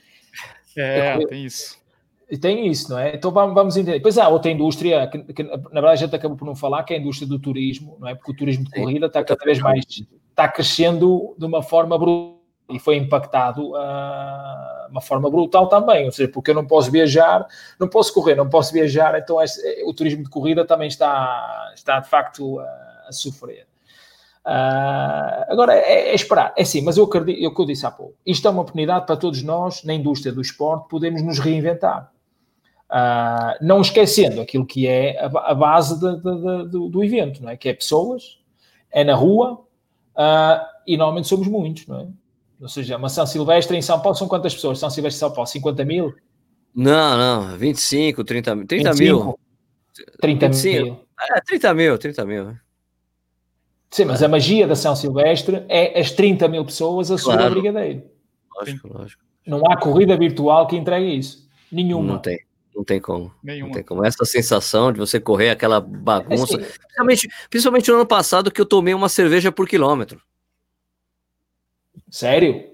É, tem isso. E tem isso, não é? Então vamos, vamos entender. Depois há outra indústria, que, que, na verdade a gente acabou por não falar, que é a indústria do turismo, não é? Porque o turismo de corrida está cada vez mais, está crescendo de uma forma brutal e foi impactado de uh, uma forma brutal também, ou seja, porque eu não posso viajar, não posso correr, não posso viajar, então o turismo de corrida também está, está de facto a, a sofrer. Uh, agora é, é, esperar, é sim, mas eu acredito, é o que eu disse há pouco, isto é uma oportunidade para todos nós, na indústria do esporte, podemos nos reinventar. Uh, não esquecendo aquilo que é a, a base de, de, de, do, evento, não é? Que é pessoas, é na rua uh, e normalmente somos muitos, não é? Ou seja, uma São Silvestre em São Paulo são quantas pessoas? São Silvestre em São Paulo, 50 mil? Não, não, 25, 30 mil. 30 mil. 30 mil. É, 30 mil, 30 mil. Sim, mas a magia da São Silvestre é as 30 mil pessoas a subir claro. o brigadeiro. Lógico, lógico. Não há corrida virtual que entregue isso. Nenhuma. Não tem. Não tem como. Nenhuma. Não tem como. Essa sensação de você correr aquela bagunça. É principalmente, principalmente no ano passado, que eu tomei uma cerveja por quilômetro. Sério?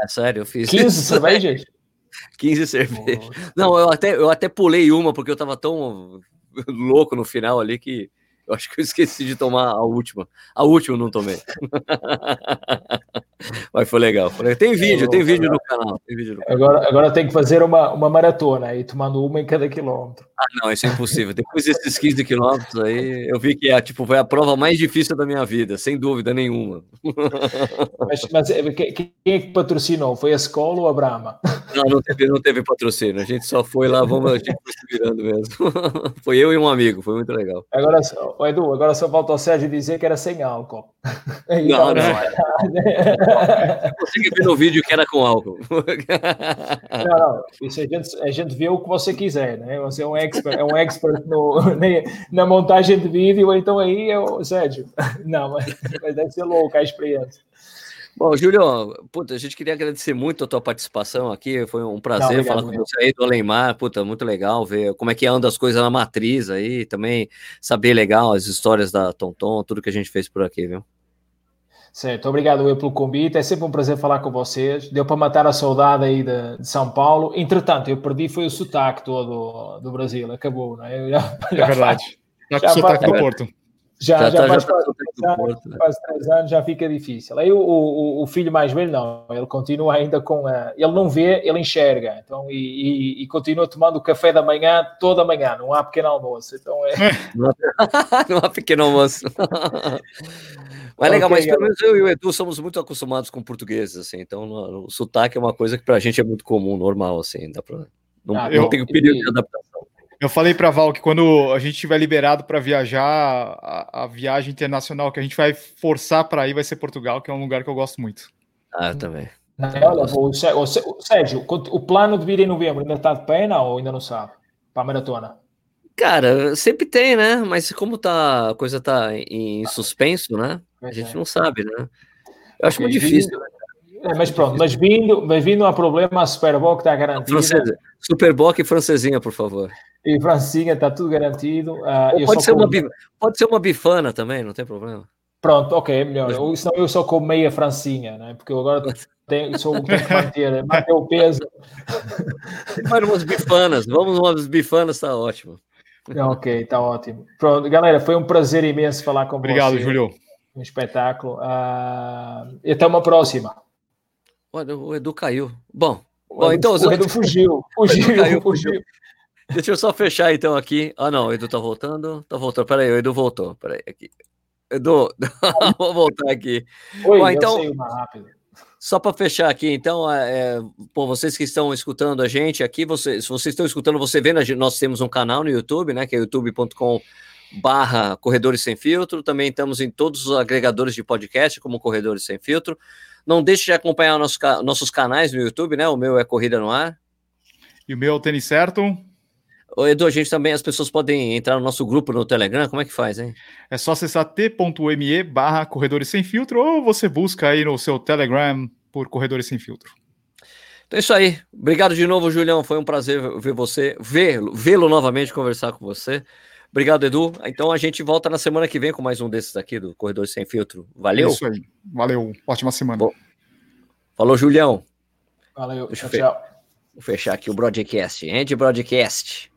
É sério, eu fiz. 15 cervejas? 15 cervejas. Oh. Não, eu até, eu até pulei uma, porque eu tava tão louco no final ali que Eu acho que eu esqueci de tomar a última. A última eu não tomei. Mas foi legal. Tem vídeo, tem vídeo no canal. Tem vídeo no canal. Agora, agora tem que fazer uma, uma maratona aí, tomando uma em cada quilômetro. Ah, não, isso é impossível. Depois desses 15 quilômetros aí, eu vi que é, tipo, foi a prova mais difícil da minha vida, sem dúvida nenhuma. Mas, mas eh, quem é que patrocinou? Foi a escola ou a Brahma? Não, não teve, não teve patrocínio. A gente só foi lá, vamos, a gente foi se virando mesmo. Foi eu e um amigo, foi muito legal. Agora, Edu, agora só falta o Sérgio dizer que era sem álcool. Não, não. Você que viu no vídeo que era com álcool. Não, não. Isso a gente, a gente vê o que você quiser, né? Você é um expert, é um expert no, na montagem de vídeo, então aí é o Sérgio. Não, mas, mas deve ser louco a experiência. Bom, Júlio, puta, a gente queria agradecer muito a tua participação aqui. Foi um prazer Não, falar com você aí do Alemar. Puta, muito legal ver como é que anda as coisas na matriz aí, também saber legal as histórias da Tonton, tudo que a gente fez por aqui, viu? Certo, obrigado eu pelo convite. É sempre um prazer falar com vocês. Deu para matar a saudade aí de, de São Paulo. Entretanto, eu perdi foi o sotaque todo do Brasil. Acabou, não é? Já, é verdade. Já, já o sotaque do Porto. Já, já, já, tá, faz, já quase, tá Porto, né? quase três anos, já fica difícil. Aí o, o, o, filho mais velho, não, ele continua ainda com. A, ele não vê, ele enxerga. Então, e, e, e, continua tomando café da manhã toda manhã, não há pequeno almoço. Então é. não há pequeno almoço. Mas legal, okay, mas pelo menos eu e o Edu somos muito acostumados com português, assim, então o sotaque é uma coisa que pra gente é muito comum, normal, assim, dá pra, não, ah, eu, não tem período de adaptação. Eu falei para Val que quando a gente estiver liberado para viajar, a, a, viagem internacional que a gente vai forçar para ir vai ser Portugal, que é um lugar que eu gosto muito. Ah, eu também. olha, o, o, Sérgio, o plano de vir em novembro ainda está de pena ou ainda não sabe? Para a maratona? Cara, sempre tem, né? Mas como tá, a coisa tá em suspenso, né? A gente não sabe, né? Eu acho okay, muito difícil. Né? É, mas pronto, mas vindo, mas vindo a problema, a Superboc está garantida. Superboc e francesinha, por favor. E francesinha está tudo garantido. Uh, pode, ser uma, pode ser uma bifana também, não tem problema. Pronto, ok, é melhor. Ou senão eu só com meia francinha, né? Porque eu agora tenho, sou, tenho que manter, manter o peso. Vai umas bifanas, vamos umas bifanas, está ótimo. Ok, está ótimo. Pronto, galera, foi um prazer imenso falar com Obrigado, você. Obrigado, Júlio. Um espetáculo. Uh, e até uma próxima. Olha, o Edu caiu. Bom, o bom então. O Edu fugiu. Fugiu, caiu, fugiu. Deixa eu só fechar então aqui. Ah, não, o Edu tá voltando. Tá voltando. Peraí, o Edu voltou. Peraí, aqui. Edu, vou voltar aqui. Oi, bom, então. Só para fechar aqui, então, é, é vocês que estão escutando a gente aqui, você, se vocês estão escutando, você vendo, nós temos um canal no YouTube, né, que é youtube.com barra Corredores Sem Filtro, também estamos em todos os agregadores de podcast, como Corredores Sem Filtro. Não deixe de acompanhar nosso, nossos canais no YouTube, né, o meu é Corrida no Ar. E o meu é o Tênis Certo. Ô, Edu, a gente também, as pessoas podem entrar no nosso grupo no Telegram, como é que faz, hein? É só acessar t.me barra Corredores Sem Filtro ou você busca aí no seu Telegram por Corredores Sem Filtro. Então é isso aí. Obrigado de novo, Julião. Foi um prazer ver você, vê-lo vê novamente, conversar com você. Obrigado, Edu. Então a gente volta na semana que vem com mais um desses aqui do Corredores Sem Filtro. Valeu. É isso aí. Valeu. Ótima semana. Bom. Falou, Julião. Valeu. Deixa tchau, tchau. Vou fechar aqui o broadcast. End broadcast.